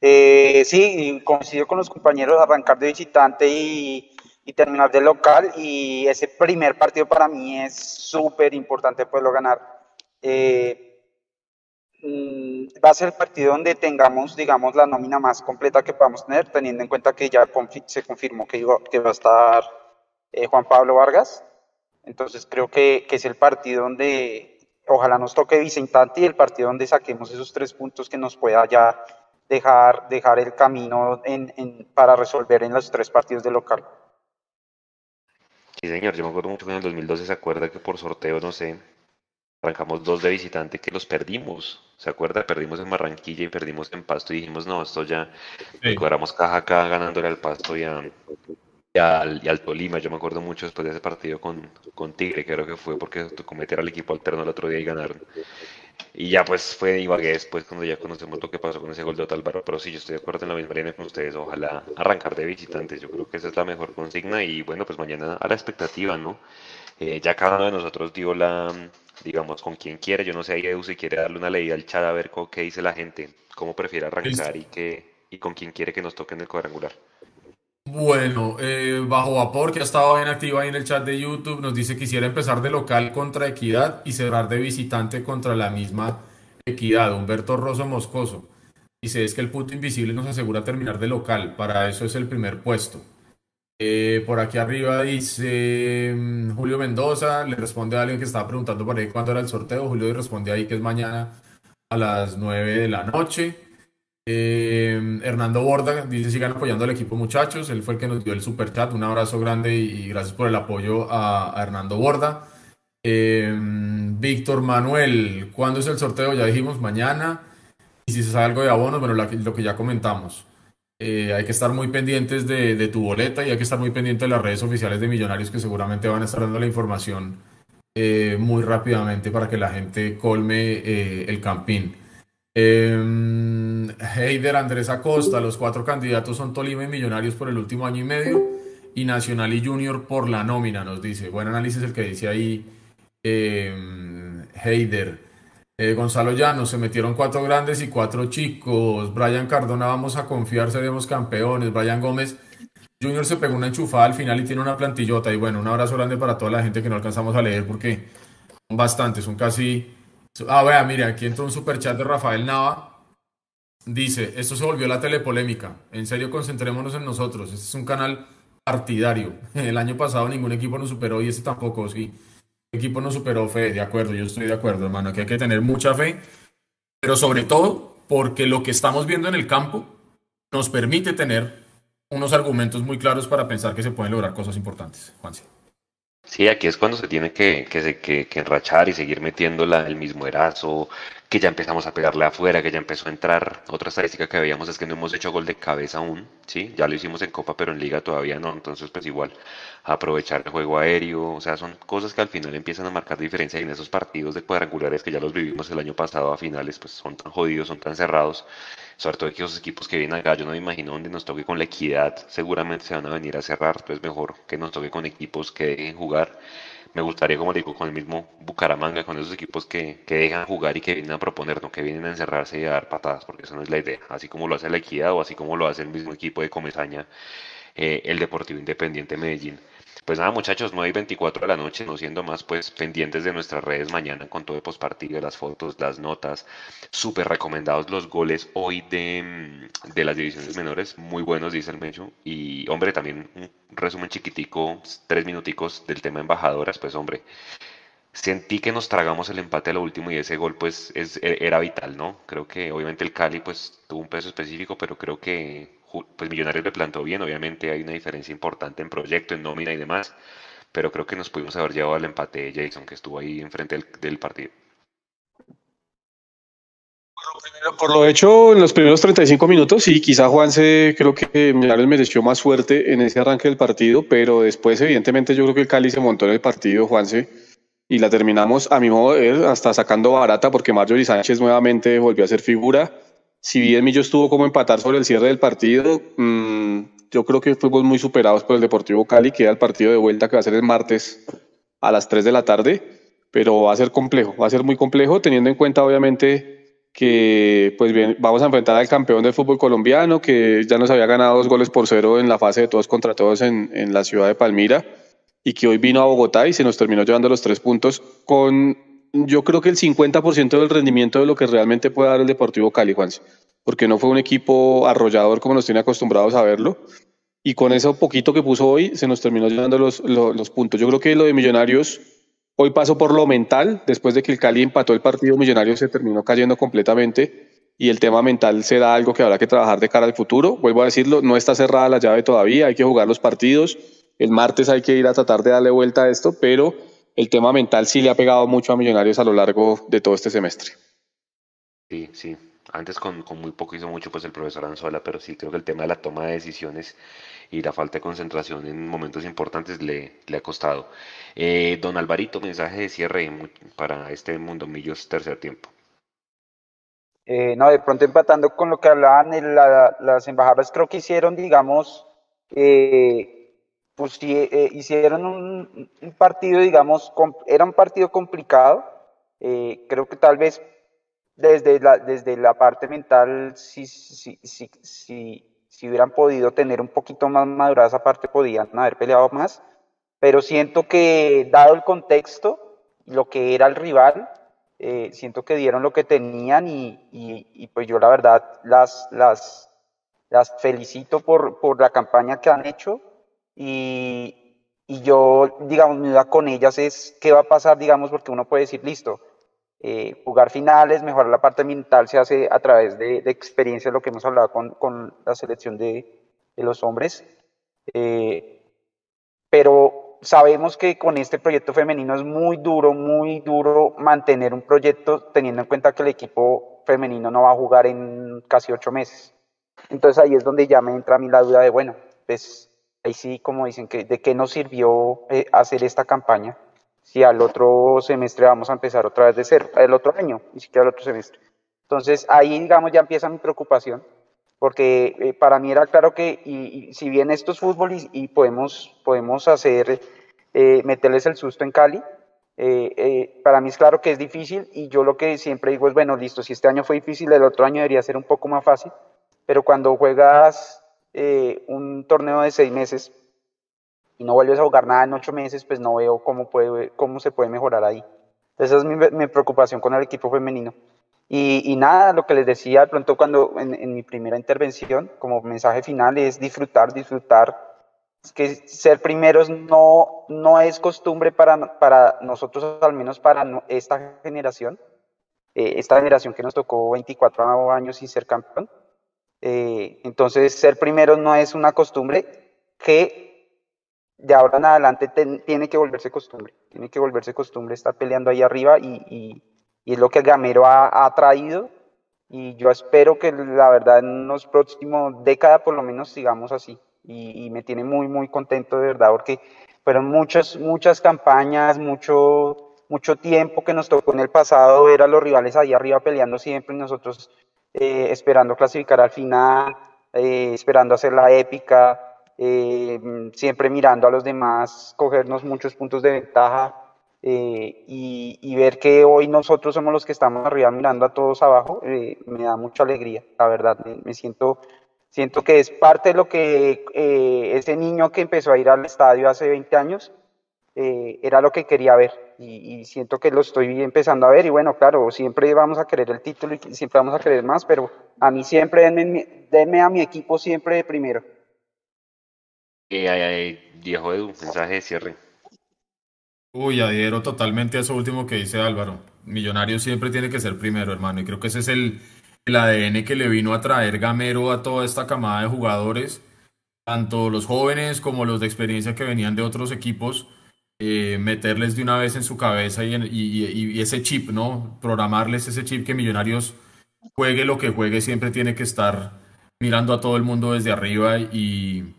Eh, sí, coincido con los compañeros, arrancar de visitante y, terminar de local. Y ese primer partido para mí es súper importante poderlo ganar. Eh, mm, va a ser el partido donde tengamos, digamos, la nómina más completa que podamos tener, teniendo en cuenta que ya se confirmó que, que va a estar eh, Juan Pablo Vargas. Entonces creo que, que, es el partido donde ojalá nos toque visitante y el partido donde saquemos esos tres puntos que nos pueda ya dejar, dejar el camino en, en, para resolver en los tres partidos de local. Sí, señor, yo me acuerdo mucho que en el 2012 se acuerda que por sorteo, no sé, arrancamos dos de visitante que los perdimos. ¿Se acuerda? Perdimos en Barranquilla y perdimos en Pasto y dijimos, no, esto ya, sí. cuadramos caja acá ganándole al Pasto y, a, y, al, y, al, Tolima. Yo me acuerdo mucho después de ese partido con, con Tigre, creo que fue porque tocó meter al equipo alterno el otro día y ganaron. Y ya pues fue Ibagué después cuando ya conocemos lo que pasó con ese gol de Otálvaro, pero sí, yo estoy de acuerdo en la misma línea con ustedes, ojalá arrancar de visitantes, yo creo que esa es la mejor consigna y bueno, pues mañana a la expectativa, ¿no? Eh, ya cada uno de nosotros dio la, digamos, con quien quiere, yo no sé, Edu, si quiere darle una leída al chat a ver qué dice la gente, cómo prefiere arrancar y, qué, y con quién quiere que nos toque en el cuadrangular. Bueno, eh, Bajo Vapor, que ha estado bien activo ahí en el chat de YouTube, nos dice que quisiera empezar de local contra Equidad y cerrar de visitante contra la misma Equidad. Humberto Rosso Moscoso. Dice, es que el punto invisible nos asegura terminar de local, para eso es el primer puesto. Eh, por aquí arriba dice mm, Julio Mendoza, le responde a alguien que estaba preguntando por ahí cuándo era el sorteo. Julio responde ahí que es mañana a las 9 de la noche. Eh, Hernando Borda dice sigan apoyando al equipo muchachos, él fue el que nos dio el super chat, un abrazo grande y, gracias por el apoyo a, Hernando Borda. Eh, Víctor Manuel, ¿cuándo es el sorteo? Ya dijimos mañana. Y si se sabe algo de abonos, bueno, lo que, ya comentamos. Eh, hay que estar muy pendientes de, tu boleta y hay que estar muy pendientes de las redes oficiales de Millonarios que seguramente van a estar dando la información eh, muy rápidamente para que la gente colme el campín. Heider Andrés Acosta, los cuatro candidatos son Tolima y Millonarios por el último año y medio y Nacional y Junior por la nómina, nos dice. Buen análisis el que dice ahí eh, Heider. Eh, Gonzalo Llanos, se metieron cuatro grandes y cuatro chicos. Brian Cardona, vamos a confiar, seremos campeones. Brian Gómez, Junior se pegó una enchufada al final y tiene una plantillota. Y bueno, un abrazo grande para toda la gente que no alcanzamos a leer porque son bastantes, son casi Ah, vea, mire, aquí entró un superchat de Rafael Nava. Dice, esto se volvió la telepolémica. En serio, concentrémonos en nosotros. Este es un canal partidario. El año pasado ningún equipo nos superó y este tampoco, sí. El equipo nos superó, fe, de acuerdo, yo estoy de acuerdo, hermano. Aquí hay que tener mucha fe, pero sobre todo porque lo que estamos viendo en el campo nos permite tener unos argumentos muy claros para pensar que se pueden lograr cosas importantes. Juanse. Sí, aquí es cuando se tiene que, que, que, que enrachar y seguir metiendo la, el mismo erazo, que ya empezamos a pegarle afuera, que ya empezó a entrar. Otra estadística que veíamos es que no hemos hecho gol de cabeza aún, ¿sí? Ya lo hicimos en Copa, pero en Liga todavía no, entonces pues igual aprovechar el juego aéreo, o sea, son cosas que al final empiezan a marcar diferencia y en esos partidos de cuadrangulares que ya los vivimos el año pasado a finales, pues son tan jodidos, son tan cerrados, sobre todo que esos equipos que vienen acá, yo no me imagino donde nos toque con la equidad, seguramente se van a venir a cerrar, entonces mejor que nos toque con equipos que dejen jugar. Me gustaría, como digo, con el mismo Bucaramanga, con esos equipos que, que dejan jugar y que vienen a proponer, no que vienen a encerrarse y a dar patadas, porque eso no es la idea. Así como lo hace la equidad o así como lo hace el mismo equipo de Comesaña, eh, el Deportivo Independiente Medellín. Pues nada, muchachos, 9 y 24 de la noche, no siendo más, pues pendientes de nuestras redes mañana con todo el postpartido, las fotos, las notas. Súper recomendados los goles hoy de, de, las divisiones menores, muy buenos, dice el Mecho. Y, hombre, también un resumen chiquitico, tres minuticos del tema embajadoras, pues, hombre. Sentí que nos tragamos el empate a lo último y ese gol pues es, era vital, ¿no? Creo que obviamente el Cali pues tuvo un peso específico, pero creo que pues Millonarios le plantó bien, obviamente hay una diferencia importante en proyecto, en nómina y demás, pero creo que nos pudimos haber llevado al empate de Jason, que estuvo ahí enfrente del, del partido. Por lo hecho en los primeros 35 minutos, y quizá Juanse creo que Millonarios mereció más suerte en ese arranque del partido, pero después evidentemente yo creo que el Cali se montó en el partido, Juanse, y la terminamos a mi modo de ver hasta sacando barata porque Marjorie Sánchez nuevamente volvió a ser figura. Si bien Millo estuvo como empatar sobre el cierre del partido, mmm, yo creo que fuimos muy superados por el Deportivo Cali, que era el partido de vuelta que va a ser el martes a las 3 de la tarde, pero va a ser complejo, va a ser muy complejo teniendo en cuenta obviamente que pues bien, vamos a enfrentar al campeón del fútbol colombiano, que ya nos había ganado dos goles por cero en la fase de todos contra todos en, en la ciudad de Palmira, y que hoy vino a Bogotá y se nos terminó llevando los tres puntos con yo creo que el 50% del rendimiento de lo que realmente puede dar el Deportivo Cali, Juan, porque no fue un equipo arrollador como nos tiene acostumbrados a verlo, y con eso poquito que puso hoy se nos terminó llevando los, los puntos. Yo creo que lo de Millonarios Hoy pasó por lo mental, después de que el Cali empató el partido, Millonarios se terminó cayendo completamente y el tema mental será algo que habrá que trabajar de cara al futuro. Vuelvo a decirlo, no está cerrada la llave todavía, hay que jugar los partidos. El martes hay que ir a tratar de darle vuelta a esto, pero el tema mental sí le ha pegado mucho a Millonarios a lo largo de todo este semestre. Sí, sí. Antes con, con, muy poco hizo mucho pues el profesor Anzola, pero sí creo que el tema de la toma de decisiones y la falta de concentración en momentos importantes le, le ha costado. Eh, don Alvarito, mensaje de cierre para este Mundo Millos tercer tiempo. Eh, no, de pronto empatando con lo que hablaban, la, las embajadas creo que hicieron, digamos, eh, pues eh, hicieron un, partido, digamos, era un partido complicado. creo que tal vez desde la, desde la parte mental, si, si, si, si, si hubieran podido tener un poquito más madurada esa parte, podían haber peleado más. Pero siento que, dado el contexto, lo que era el rival, eh, siento que dieron lo que tenían y, y, y, pues yo la verdad las, las, las felicito por, por la campaña que han hecho y, y yo, digamos, mi duda con ellas es qué va a pasar, digamos, porque uno puede decir, listo, eh, jugar finales, mejorar la parte mental se hace a través de, de experiencia, lo que hemos hablado con, con la selección de, de los hombres. Eh, pero sabemos que con este proyecto femenino es muy duro, muy duro mantener un proyecto teniendo en cuenta que el equipo femenino no va a jugar en casi ocho meses. Entonces ahí es donde ya me entra a mí la duda de, bueno, pues ahí sí, como dicen, que de qué nos sirvió eh, hacer esta campaña si al otro semestre vamos a empezar otra vez de cero, el otro año, ni siquiera el otro semestre. Entonces ahí, digamos, ya empieza mi preocupación, porque eh, para mí era claro que, y, si bien esto es fútbol y, podemos, podemos hacer, eh, meterles el susto en Cali, para mí es claro que es difícil y yo lo que siempre digo es, bueno, listo, si este año fue difícil, el otro año debería ser un poco más fácil, pero cuando juegas un torneo de seis meses, y no vuelves a jugar nada en ocho meses, pues no veo cómo, puede, cómo se puede mejorar ahí. Esa es mi, preocupación con el equipo femenino. Y, y, nada, lo que les decía de pronto cuando en, en, mi primera intervención, como mensaje final, es disfrutar, disfrutar. Es que ser primeros no, no es costumbre para, para nosotros, al menos para esta generación, eh, esta generación que nos tocó 24 años sin ser campeón. Eh, entonces, ser primeros no es una costumbre que de ahora en adelante tiene que volverse costumbre, tiene que volverse costumbre estar peleando ahí arriba y, es lo que Gamero ha, ha, traído. Y yo espero que la verdad en los próximos décadas por lo menos sigamos así. Y, y, me tiene muy muy contento de verdad porque fueron muchas muchas campañas, mucho mucho tiempo que nos tocó en el pasado ver a los rivales ahí arriba peleando siempre. Y nosotros eh, esperando clasificar al final, eh, esperando hacer la épica, eh, siempre mirando a los demás, cogernos muchos puntos de ventaja y, ver que hoy nosotros somos los que estamos arriba mirando a todos abajo, me da mucha alegría, la verdad, me, me, siento, siento que es parte de lo que ese niño que empezó a ir al estadio hace 20 años eh, era lo que quería ver y, y, siento que lo estoy empezando a ver y bueno, claro, siempre vamos a querer el título y siempre vamos a querer más, pero a mí siempre denme, denme a mi equipo siempre de primero. Eh, Diego Edu, mensaje de cierre. Uy, adhiero totalmente a eso último que dice Álvaro. Millonario siempre tiene que ser primero, hermano. Y creo que ese es el, el ADN que le vino a traer Gamero a toda esta camada de jugadores, tanto los jóvenes como los de experiencia que venían de otros equipos, eh, meterles de una vez en su cabeza y, ese chip, ¿no? Programarles ese chip que Millonarios juegue lo que juegue, siempre tiene que estar mirando a todo el mundo desde arriba y,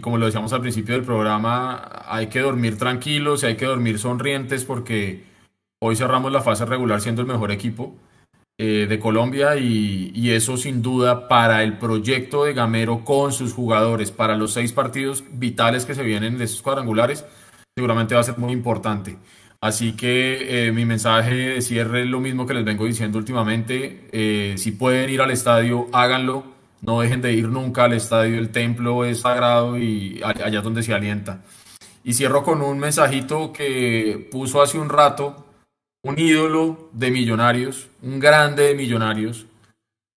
como lo decíamos al principio del programa, hay que dormir tranquilos y hay que dormir sonrientes porque hoy cerramos la fase regular siendo el mejor equipo eh, de Colombia y, y, eso sin duda para el proyecto de Gamero con sus jugadores, para los seis partidos vitales que se vienen de estos cuadrangulares, seguramente va a ser muy importante. Así que eh, mi mensaje de cierre es lo mismo que les vengo diciendo últimamente. Eh, si pueden ir al estadio, háganlo. No dejen de ir nunca al estadio. El templo es sagrado y allá es donde se alienta. Y cierro con un mensajito que puso hace un rato un ídolo de millonarios, un grande de millonarios.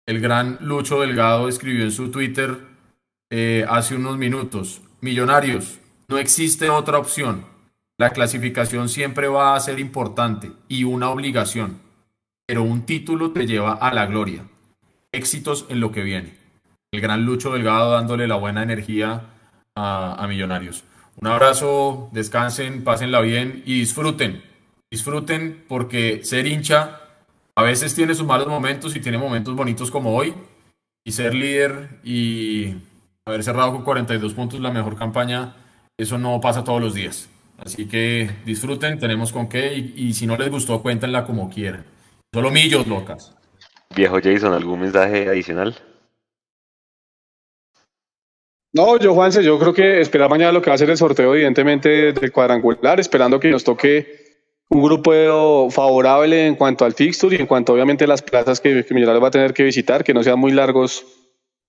El gran Lucho Delgado escribió en su Twitter eh, hace unos minutos, millonarios, no existe otra opción la clasificación siempre va a ser importante y una obligación, pero un título te lleva a la gloria. Éxitos en lo que viene. El gran Lucho Delgado dándole la buena energía a, Millonarios. Un abrazo, descansen, pásenla bien y disfruten. Disfruten porque ser hincha a veces tiene sus malos momentos y tiene momentos bonitos como hoy. Y ser líder y haber cerrado con 42 puntos la mejor campaña, eso no pasa todos los días. Así que disfruten, tenemos con qué y, si no les gustó, cuéntenla como quieran. Solo millos locas. Viejo Jason, ¿algún mensaje adicional? No, yo Juanse, yo creo que esperar mañana lo que va a ser el sorteo, evidentemente, del cuadrangular, esperando que nos toque un grupo favorable en cuanto al fixture y en cuanto obviamente a las plazas que, que Millonarios va a tener que visitar, que no sean muy largos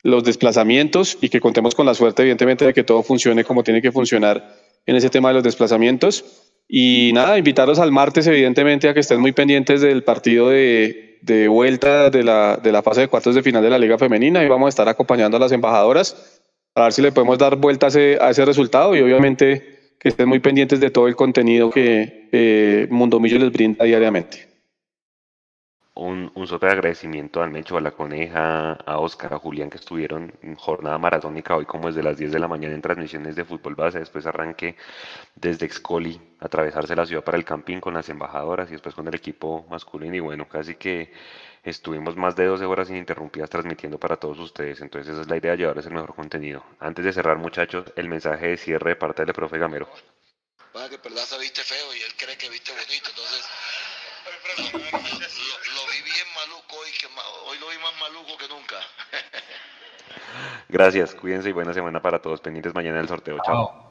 los desplazamientos y que contemos con la suerte, evidentemente, de que todo funcione como tiene que funcionar en ese tema de los desplazamientos. Y nada, invitarlos al martes, evidentemente, a que estén muy pendientes del partido de, de vuelta de la, de la fase de cuartos de final de la Liga Femenina y vamos a estar acompañando a las embajadoras para ver si le podemos dar vuelta a ese, a ese resultado y obviamente que estén muy pendientes de todo el contenido que eh, Mundo Millo les brinda diariamente un, un súper agradecimiento al Mecho, a la Coneja, a Oscar, a Julián que estuvieron en jornada maratónica hoy como desde las 10 de la mañana en transmisiones de fútbol base, después arranque desde Excoli, atravesarse la ciudad para el camping con las embajadoras y después con el equipo masculino y bueno, casi que estuvimos más de 12 horas ininterrumpidas transmitiendo para todos ustedes, entonces esa es la idea, llevarles el mejor contenido. Antes de cerrar muchachos, el mensaje de cierre de parte del profe Gamero. Para que Perlaza viste feo y él cree que viste bonito, entonces lo, vi bien maluco hoy, que hoy lo vi más maluco que nunca. Gracias, cuídense y buena semana para todos. Pendientes mañana del sorteo. Chao.